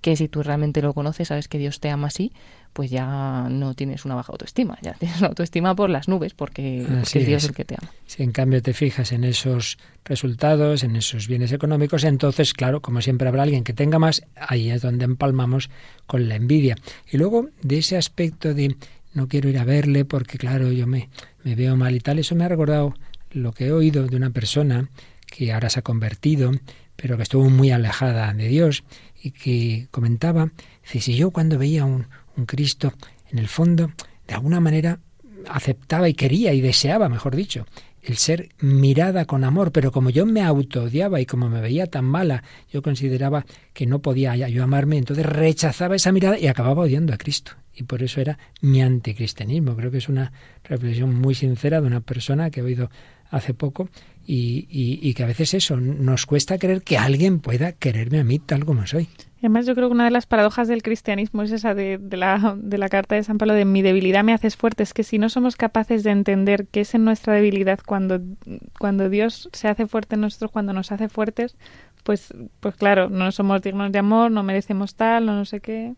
que si tú realmente lo conoces, sabes que Dios te ama así, pues ya no tienes una baja autoestima, ya [LAUGHS] tienes una autoestima por las nubes, porque, porque Así es Dios es. el que te ama. Si en cambio te fijas en esos resultados, en esos bienes económicos, entonces, claro, como siempre habrá alguien que tenga más, ahí es donde empalmamos con la envidia. Y luego, de ese aspecto de no quiero ir a verle porque, claro, yo me, me veo mal y tal, eso me ha recordado lo que he oído de una persona que ahora se ha convertido, pero que estuvo muy alejada de Dios y que comentaba, si yo cuando veía un, un Cristo, en el fondo, de alguna manera aceptaba y quería y deseaba, mejor dicho, el ser mirada con amor, pero como yo me autoodiaba y como me veía tan mala, yo consideraba que no podía yo amarme, entonces rechazaba esa mirada y acababa odiando a Cristo. Y por eso era mi anticristianismo. Creo que es una reflexión muy sincera de una persona que he oído hace poco y, y- y que a veces eso nos cuesta creer que alguien pueda quererme a mí tal como soy. Además, yo creo que una de las paradojas del cristianismo es esa de, de la, de la carta de San Pablo de mi debilidad me haces fuerte. Es que si no somos capaces de entender que es en nuestra debilidad cuando, cuando Dios se hace fuerte en nosotros, cuando nos hace fuertes, pues, pues claro, no somos dignos de amor, no merecemos tal, no, no sé qué.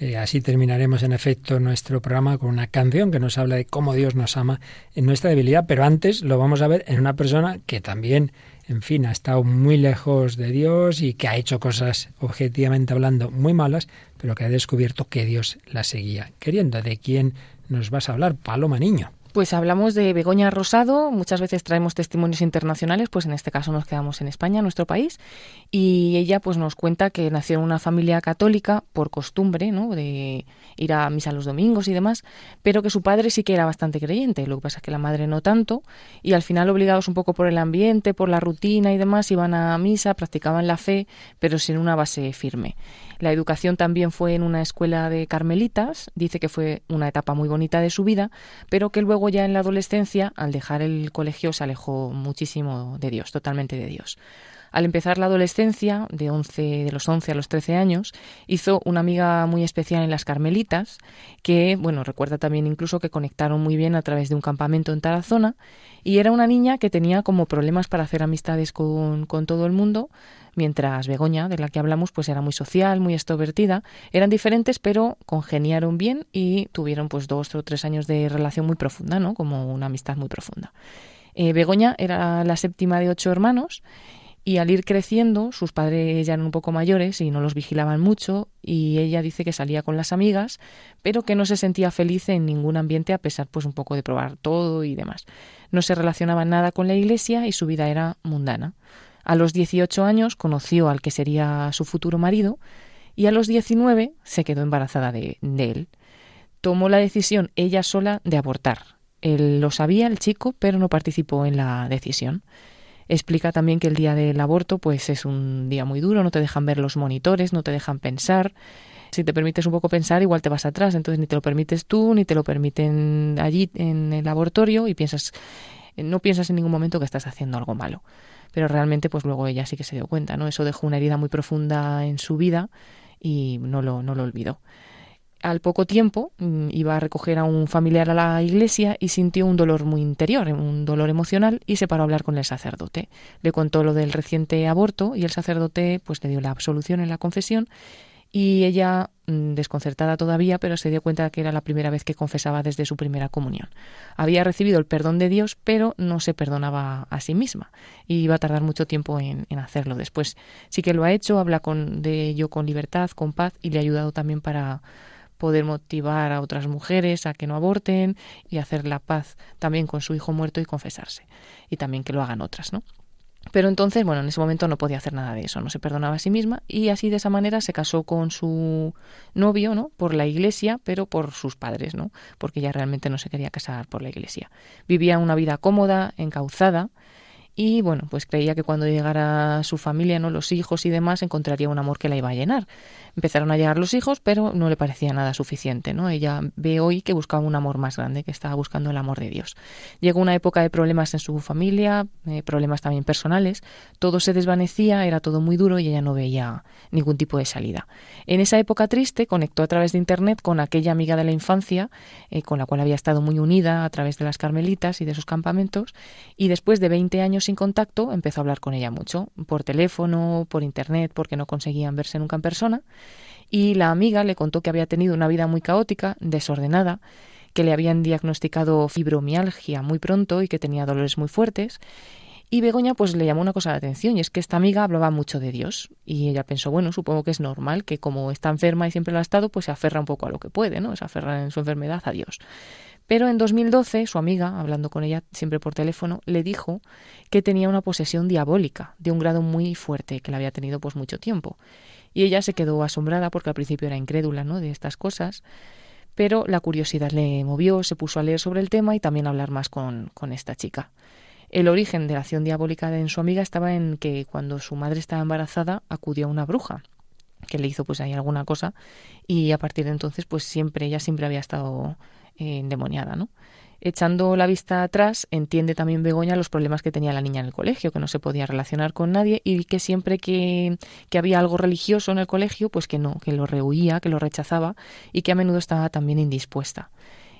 Eh, así terminaremos en efecto nuestro programa con una canción que nos habla de cómo Dios nos ama en nuestra debilidad, pero antes lo vamos a ver en una persona que también, en fin, ha estado muy lejos de Dios y que ha hecho cosas, objetivamente hablando, muy malas, pero que ha descubierto que Dios la seguía queriendo. ¿De quién nos vas a hablar? Paloma Niño. Pues hablamos de Begoña Rosado, muchas veces traemos testimonios internacionales, pues en este caso nos quedamos en España, nuestro país, y ella pues nos cuenta que nació en una familia católica por costumbre, ¿no? de ir a misa los domingos y demás, pero que su padre sí que era bastante creyente, lo que pasa es que la madre no tanto, y al final obligados un poco por el ambiente, por la rutina y demás, iban a misa, practicaban la fe, pero sin una base firme. La educación también fue en una escuela de carmelitas, dice que fue una etapa muy bonita de su vida, pero que luego ya en la adolescencia, al dejar el colegio, se alejó muchísimo de Dios, totalmente de Dios. Al empezar la adolescencia, de, 11, de los 11 a los 13 años, hizo una amiga muy especial en las Carmelitas, que, bueno, recuerda también incluso que conectaron muy bien a través de un campamento en Tarazona, y era una niña que tenía como problemas para hacer amistades con, con todo el mundo, mientras Begoña, de la que hablamos, pues era muy social, muy extrovertida. Eran diferentes, pero congeniaron bien y tuvieron pues dos o tres años de relación muy profunda, ¿no? Como una amistad muy profunda. Eh, Begoña era la séptima de ocho hermanos y al ir creciendo, sus padres ya eran un poco mayores y no los vigilaban mucho, y ella dice que salía con las amigas, pero que no se sentía feliz en ningún ambiente a pesar pues un poco de probar todo y demás. No se relacionaba nada con la iglesia y su vida era mundana. A los 18 años conoció al que sería su futuro marido y a los 19 se quedó embarazada de, de él. Tomó la decisión ella sola de abortar. Él lo sabía, el chico, pero no participó en la decisión. Explica también que el día del aborto pues es un día muy duro, no te dejan ver los monitores, no te dejan pensar. Si te permites un poco pensar, igual te vas atrás, entonces ni te lo permites tú, ni te lo permiten allí en el laboratorio y piensas no piensas en ningún momento que estás haciendo algo malo pero realmente pues luego ella sí que se dio cuenta, ¿no? Eso dejó una herida muy profunda en su vida y no lo, no lo olvidó. Al poco tiempo mm, iba a recoger a un familiar a la iglesia y sintió un dolor muy interior, un dolor emocional y se paró a hablar con el sacerdote. Le contó lo del reciente aborto y el sacerdote pues le dio la absolución en la confesión y ella, mm, desconcertada todavía, pero se dio cuenta que era la primera vez que confesaba desde su primera comunión. Había recibido el perdón de Dios, pero no se perdonaba a sí misma y iba a tardar mucho tiempo en, hacerlo. Después sí que lo ha hecho, habla con, de ello con libertad, con paz y le ha ayudado también para poder motivar a otras mujeres a que no aborten y hacer la paz también con su hijo muerto y confesarse. Y también que lo hagan otras, ¿no? Pero entonces, bueno, en ese momento no podía hacer nada de eso, no se perdonaba a sí misma y así de esa manera se casó con su novio, ¿no? Por la iglesia, pero por sus padres, ¿no? Porque ella realmente no se quería casar por la iglesia. Vivía una vida cómoda, encauzada y bueno, pues creía que cuando llegara su familia, ¿no? Los hijos y demás, encontraría un amor que la iba a llenar. Empezaron a llegar los hijos, pero no le parecía nada suficiente, ¿no? Ella ve hoy que buscaba un amor más grande, que estaba buscando el amor de Dios. Llegó una época de problemas en su familia, eh, problemas también personales, todo se desvanecía, era todo muy duro y ella no veía ningún tipo de salida. En esa época triste conectó a través de internet con aquella amiga de la infancia, eh, con la cual había estado muy unida a través de las carmelitas y de sus campamentos, y después de 20 años sin contacto empezó a hablar con ella mucho, por teléfono, por internet, porque no conseguían verse nunca en persona y la amiga le contó que había tenido una vida muy caótica, desordenada, que le habían diagnosticado fibromialgia muy pronto y que tenía dolores muy fuertes. Y Begoña pues le llamó una cosa la atención y es que esta amiga hablaba mucho de Dios y ella pensó, bueno, supongo que es normal que como está enferma y siempre lo ha estado, pues se aferra un poco a lo que puede, ¿no? Se aferra en su enfermedad a Dios. Pero en 2012 su amiga, hablando con ella siempre por teléfono, le dijo que tenía una posesión diabólica de un grado muy fuerte que la había tenido pues mucho tiempo y ella se quedó asombrada porque al principio era incrédula ¿no? de estas cosas, pero la curiosidad le movió, se puso a leer sobre el tema y también a hablar más con, con esta chica. El origen de la acción diabólica de su amiga estaba en que cuando su madre estaba embarazada acudió a una bruja que le hizo pues ahí alguna cosa y a partir de entonces pues siempre ella siempre había estado eh, endemoniada, ¿no? Echando la vista atrás, entiende también Begoña los problemas que tenía la niña en el colegio, que no se podía relacionar con nadie y que siempre que, que había algo religioso en el colegio, pues que no, que lo rehuía, que lo rechazaba y que a menudo estaba también indispuesta.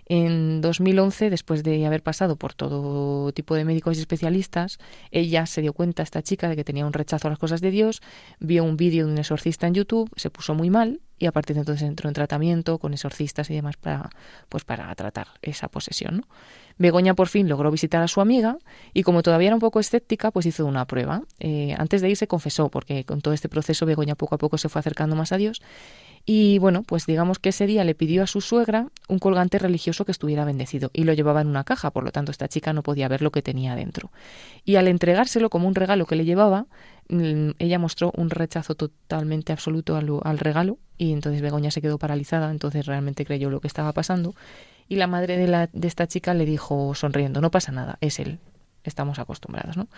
En 2011, después de haber pasado por todo tipo de médicos y especialistas, ella se dio cuenta, esta chica, de que tenía un rechazo a las cosas de Dios, vio un vídeo de un exorcista en YouTube, se puso muy mal y a partir de entonces entró en tratamiento con exorcistas y demás para, pues para tratar esa posesión. Begoña por fin logró visitar a su amiga y como todavía era un poco escéptica, pues hizo una prueba. Eh, antes de irse confesó, porque con todo este proceso Begoña poco a poco se fue acercando más a Dios y bueno, pues digamos que ese día le pidió a su suegra un colgante religioso que estuviera bendecido y lo llevaba en una caja, por lo tanto esta chica no podía ver lo que tenía dentro. Y al entregárselo como un regalo que le llevaba, mm, ella mostró un rechazo totalmente absoluto al regalo y entonces Begoña se quedó paralizada, entonces realmente creyó lo que estaba pasando y la madre de, la, de esta chica le dijo sonriendo, no pasa nada, es él, estamos acostumbrados, ¿no?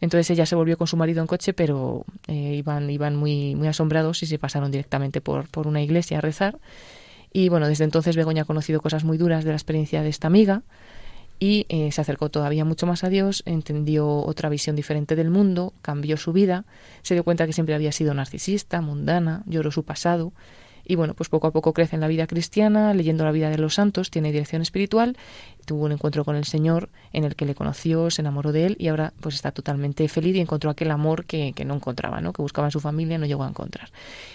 Entonces ella se volvió con su marido en coche, pero eh, iban, iban muy, muy asombrados y se pasaron directamente por, por una iglesia a rezar. Y bueno, desde entonces Begoña ha conocido cosas muy duras de la experiencia de esta amiga y eh, se acercó todavía mucho más a Dios, entendió otra visión diferente del mundo, cambió su vida, se dio cuenta que siempre había sido narcisista, mundana, lloró su pasado y bueno, pues poco a poco crece en la vida cristiana, leyendo la vida de los santos, tiene dirección espiritual, tuvo un encuentro con el Señor en el que le conoció, se enamoró de él y ahora pues está totalmente feliz y encontró aquel amor que, que no encontraba, ¿no? que buscaba en su familia, no llegó a encontrar.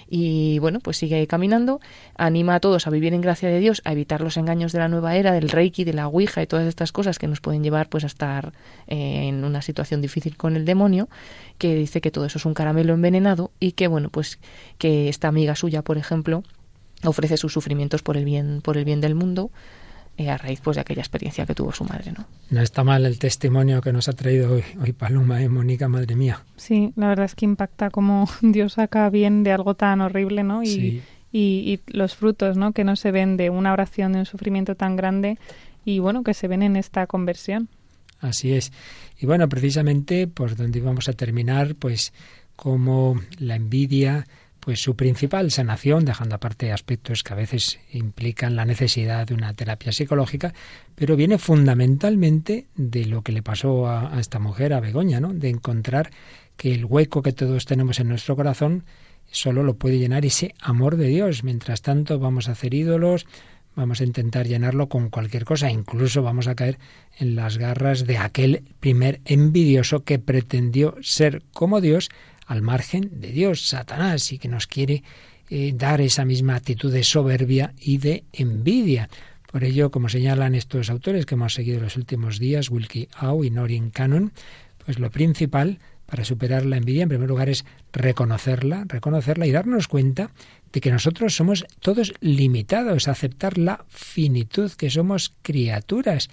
Y bueno, pues sigue caminando, anima a todos a vivir en gracia de Dios, a evitar los engaños de la nueva era, del Reiki, de la Ouija y todas estas cosas que nos pueden llevar pues a estar eh, en una situación difícil con el demonio, que dice que todo eso es un caramelo envenenado y que bueno, pues que esta amiga suya, por ejemplo, ofrece sus sufrimientos por el bien, por el bien del mundo, eh, a raíz pues, de aquella experiencia que tuvo su madre. ¿no? No está mal el testimonio que nos ha traído hoy, hoy Paloma y Mónica, madre mía. Sí, la verdad es que impacta como [LAUGHS] Dios saca bien de algo tan horrible, ¿no? Y, Sí. y, y los frutos, ¿no? Que no se ven de una oración, de un sufrimiento tan grande y bueno, que se ven en esta conversión. Así es. Y bueno, precisamente por donde íbamos a terminar, pues como la envidia, pues su principal sanación, dejando aparte aspectos que a veces implican la necesidad de una terapia psicológica, pero viene fundamentalmente de lo que le pasó a, esta mujer, a Begoña, ¿no? De encontrar que el hueco que todos tenemos en nuestro corazón solo lo puede llenar ese amor de Dios. Mientras tanto, vamos a hacer ídolos, vamos a intentar llenarlo con cualquier cosa, incluso vamos a caer en las garras de aquel primer envidioso que pretendió ser como Dios al margen de Dios, Satanás, y que nos quiere eh, dar esa misma actitud de soberbia y de envidia. Por ello, como señalan estos autores que hemos seguido los últimos días, Wilkie Au y Norin Cannon, pues lo principal para superar la envidia, en primer lugar, es reconocerla, reconocerla y darnos cuenta de que nosotros somos todos limitados, aceptar la finitud, que somos criaturas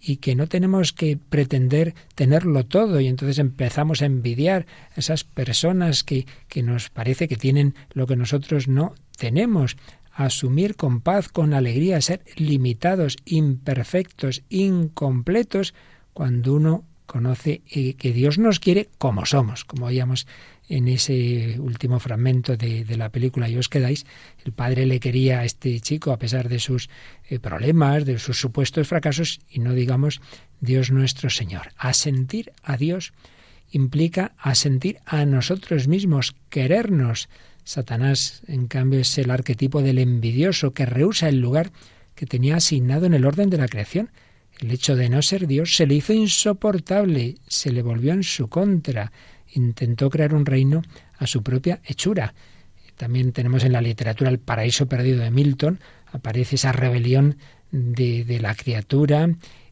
y que no tenemos que pretender tenerlo todo. Y entonces empezamos a envidiar a esas personas que, que nos parece que tienen lo que nosotros no tenemos. Asumir con paz, con alegría, ser limitados, imperfectos, incompletos, cuando uno conoce eh, que Dios nos quiere como somos, como veíamos en ese último fragmento de, de, la película y os quedáis, el padre le quería a este chico a pesar de sus eh, problemas, de sus supuestos fracasos, y no digamos Dios nuestro Señor. Asentir a Dios implica asentir a nosotros mismos, querernos. Satanás, en cambio, es el arquetipo del envidioso que rehúsa el lugar que tenía asignado en el orden de la creación. El hecho de no ser Dios se le hizo insoportable, se le volvió en su contra, intentó crear un reino a su propia hechura. También tenemos en la literatura El paraíso perdido de Milton, aparece esa rebelión de, la criatura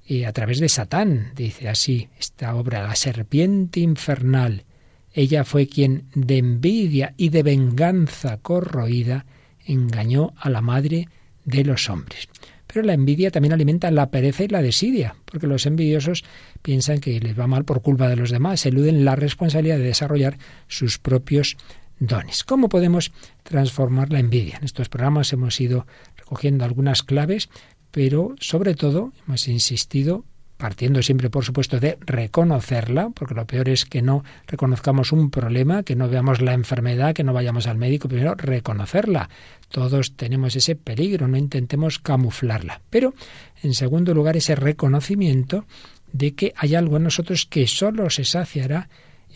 eh, a través de Satán. Dice así esta obra, La serpiente infernal. Ella fue quien, de envidia y de venganza corroída, engañó a la madre de los hombres. Pero la envidia también alimenta la pereza y la desidia, porque los envidiosos piensan que les va mal por culpa de los demás, eluden la responsabilidad de desarrollar sus propios dones. ¿Cómo podemos transformar la envidia? En estos programas hemos ido recogiendo algunas claves, pero sobre todo hemos insistido partiendo siempre, por supuesto, de reconocerla, porque lo peor es que no reconozcamos un problema, que no veamos la enfermedad, que no vayamos al médico, primero reconocerla. Todos tenemos ese peligro, no intentemos camuflarla. Pero, en segundo lugar, ese reconocimiento de que hay algo en nosotros que solo se saciará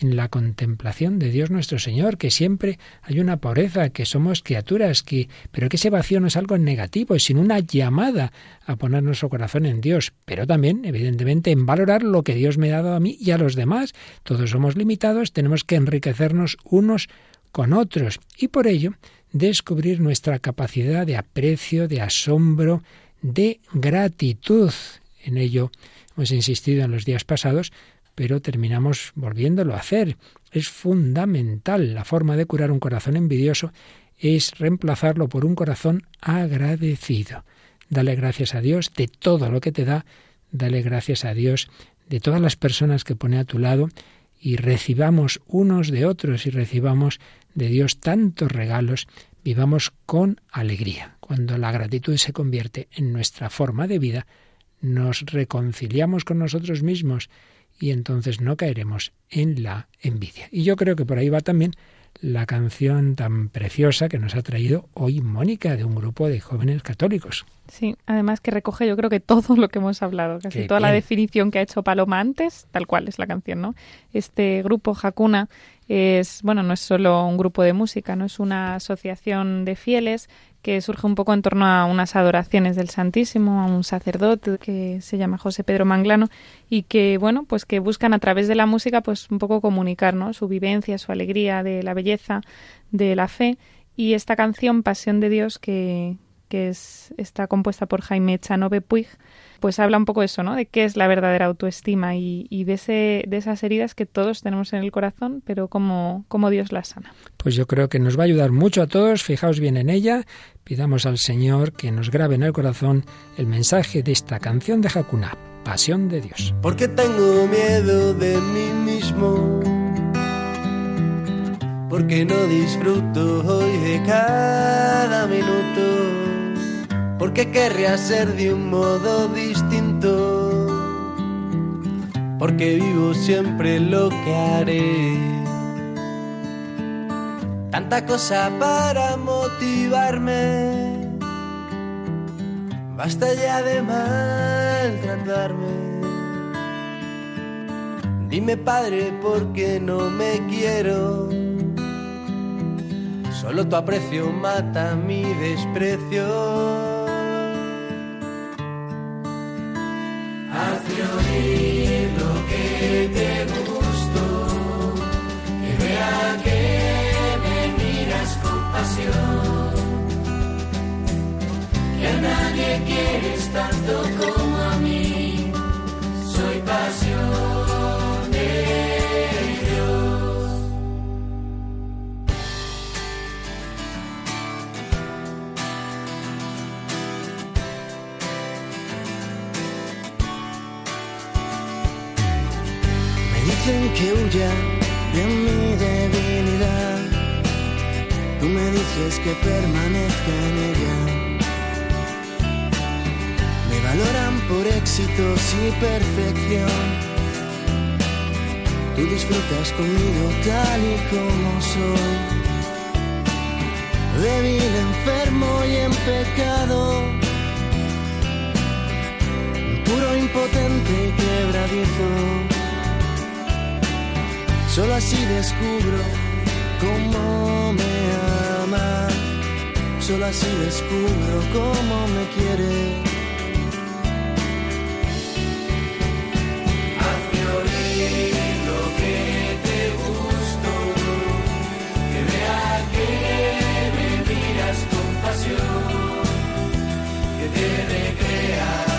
en la contemplación de Dios nuestro Señor, que siempre hay una pobreza, que somos criaturas, que pero que ese vacío no es algo negativo, sino una llamada a poner nuestro corazón en Dios, pero también, evidentemente, en valorar lo que Dios me ha dado a mí y a los demás. Todos somos limitados, tenemos que enriquecernos unos con otros y por ello descubrir nuestra capacidad de aprecio, de asombro, de gratitud. En ello hemos insistido en los días pasados, pero terminamos volviéndolo a hacer. Es fundamental. La forma de curar un corazón envidioso es reemplazarlo por un corazón agradecido. Dale gracias a Dios de todo lo que te da, dale gracias a Dios de todas las personas que pone a tu lado y recibamos unos de otros y recibamos de Dios tantos regalos, vivamos con alegría. Cuando la gratitud se convierte en nuestra forma de vida, nos reconciliamos con nosotros mismos y entonces no caeremos en la envidia. Y yo creo que por ahí va también la canción tan preciosa que nos ha traído hoy Mónica de un grupo de jóvenes católicos. Sí, además que recoge yo creo que todo lo que hemos hablado, casi Qué toda la definición que ha hecho Paloma antes, tal cual es la canción, ¿no? Este grupo Hakuna es, bueno, no es solo un grupo de música, no es una asociación de fieles que surge un poco en torno a unas adoraciones del Santísimo, a un sacerdote que se llama José Pedro Manglano y que, bueno, pues que buscan a través de la música pues un poco comunicar, ¿no? Su vivencia, su alegría de la belleza, de la fe y esta canción Pasión de Dios que, que es, está compuesta por Jaime Chanove Puig, pues habla un poco de eso, ¿no? De qué es la verdadera autoestima y, y de, ese, de esas heridas que todos tenemos en el corazón, pero cómo, cómo Dios las sana. Pues yo creo que nos va a ayudar mucho a todos, fijaos bien en ella, pidamos al Señor que nos grabe en el corazón el mensaje de esta canción de Hakuna, Pasión de Dios. Porque tengo miedo de mí mismo. Porque no disfruto hoy de cada minuto. Porque querría ser de un modo distinto. Porque vivo siempre lo que haré. Tanta cosa para motivarme. Basta ya de maltratarme. Dime padre por qué no me quiero. Solo tu aprecio mata mi desprecio. Hazme oír lo que te gusto, que vea que me miras con pasión, que a nadie quieres tanto como huya de mi debilidad. Tú me dices que permanezca en ella. Me valoran por éxitos y perfección. Tú disfrutas conmigo tal y como soy. Débil, enfermo y en pecado. Puro, impotente y quebradizo. Solo así descubro cómo me ama. Solo así descubro cómo me quiere. Que me miras con pasión. Que te recreas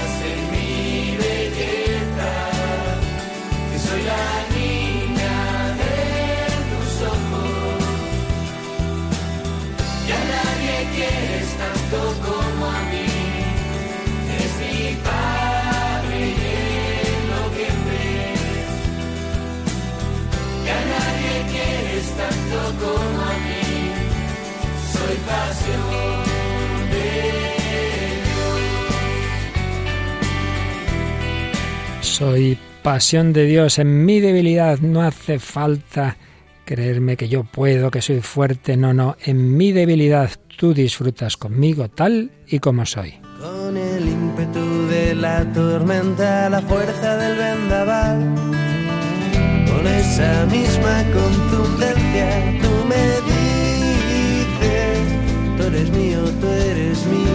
tanto como a mí. Soy pasión de Soy pasión de Dios en mi debilidad, no hace falta creerme que yo puedo, que soy fuerte, no, no, en mi debilidad tú disfrutas conmigo tal y como soy. Con el ímpetu de la tormenta, la fuerza del vendaval, con esa misma contundencia, tú me dices, tú eres mío, tú eres mío.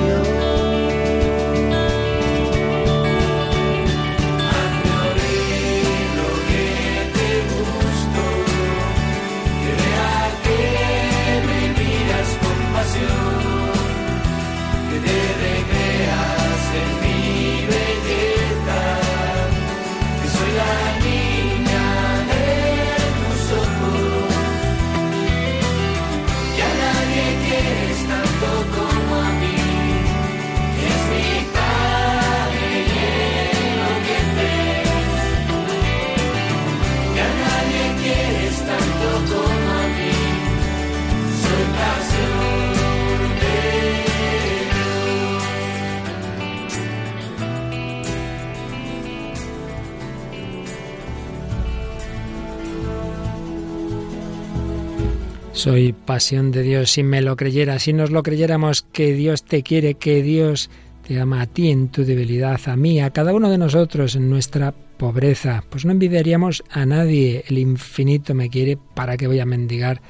Soy pasión de Dios. Si me lo creyera, si nos lo creyéramos, que Dios te quiere, que Dios te ama a ti en tu debilidad, a mí, a cada uno de nosotros en nuestra pobreza, pues no envidiaríamos a nadie. El infinito me quiere, ¿para que voy a mendigar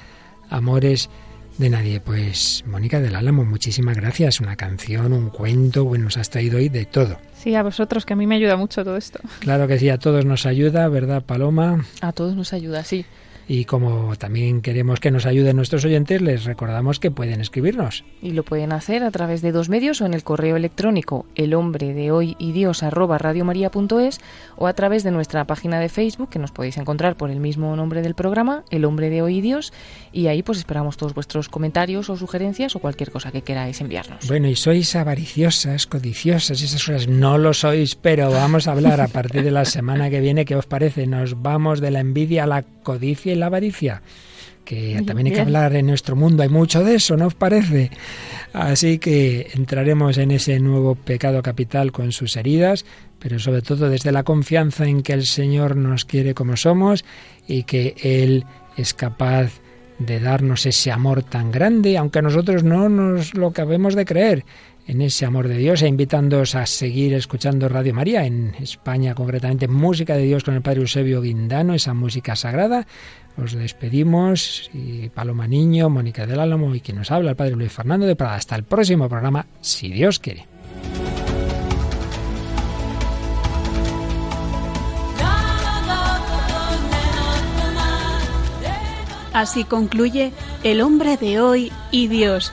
amores de nadie? Pues Mónica del Álamo, muchísimas gracias. Una canción, un cuento, bueno, nos has traído hoy de todo. Sí, a vosotros, que a mí me ayuda mucho todo esto. Claro que sí, a todos nos ayuda, ¿verdad, Paloma? A todos nos ayuda, sí. Y como también queremos que nos ayuden nuestros oyentes, les recordamos que pueden escribirnos. Y lo pueden hacer a través de dos medios o en el correo electrónico el hombre de hoy y Dios arroba radiomaria.es o a través de nuestra página de Facebook que nos podéis encontrar por el mismo nombre del programa, el hombre de hoy y Dios, y ahí pues esperamos todos vuestros comentarios o sugerencias o cualquier cosa que queráis enviarnos. Bueno, y sois avariciosas, codiciosas, esas cosas no lo sois, pero vamos a hablar a partir de la semana que viene, ¿qué os parece? Nos vamos de la envidia a la codicia y la avaricia que también hay que hablar en nuestro mundo, hay mucho de eso, ¿no os parece? Así que entraremos en ese nuevo pecado capital con sus heridas, pero sobre todo desde la confianza en que el Señor nos quiere como somos y que Él es capaz de darnos ese amor tan grande, aunque nosotros no nos lo acabemos de creer en ese amor de Dios e invitándoos a seguir escuchando Radio María, en España concretamente, Música de Dios con el Padre Eusebio Guindano, esa música sagrada. Os despedimos, y Paloma Niño, Mónica del Álamo y quien nos habla, el Padre Luis Fernando de Prada. Hasta el próximo programa, si Dios quiere. Así concluye El hombre de hoy y Dios,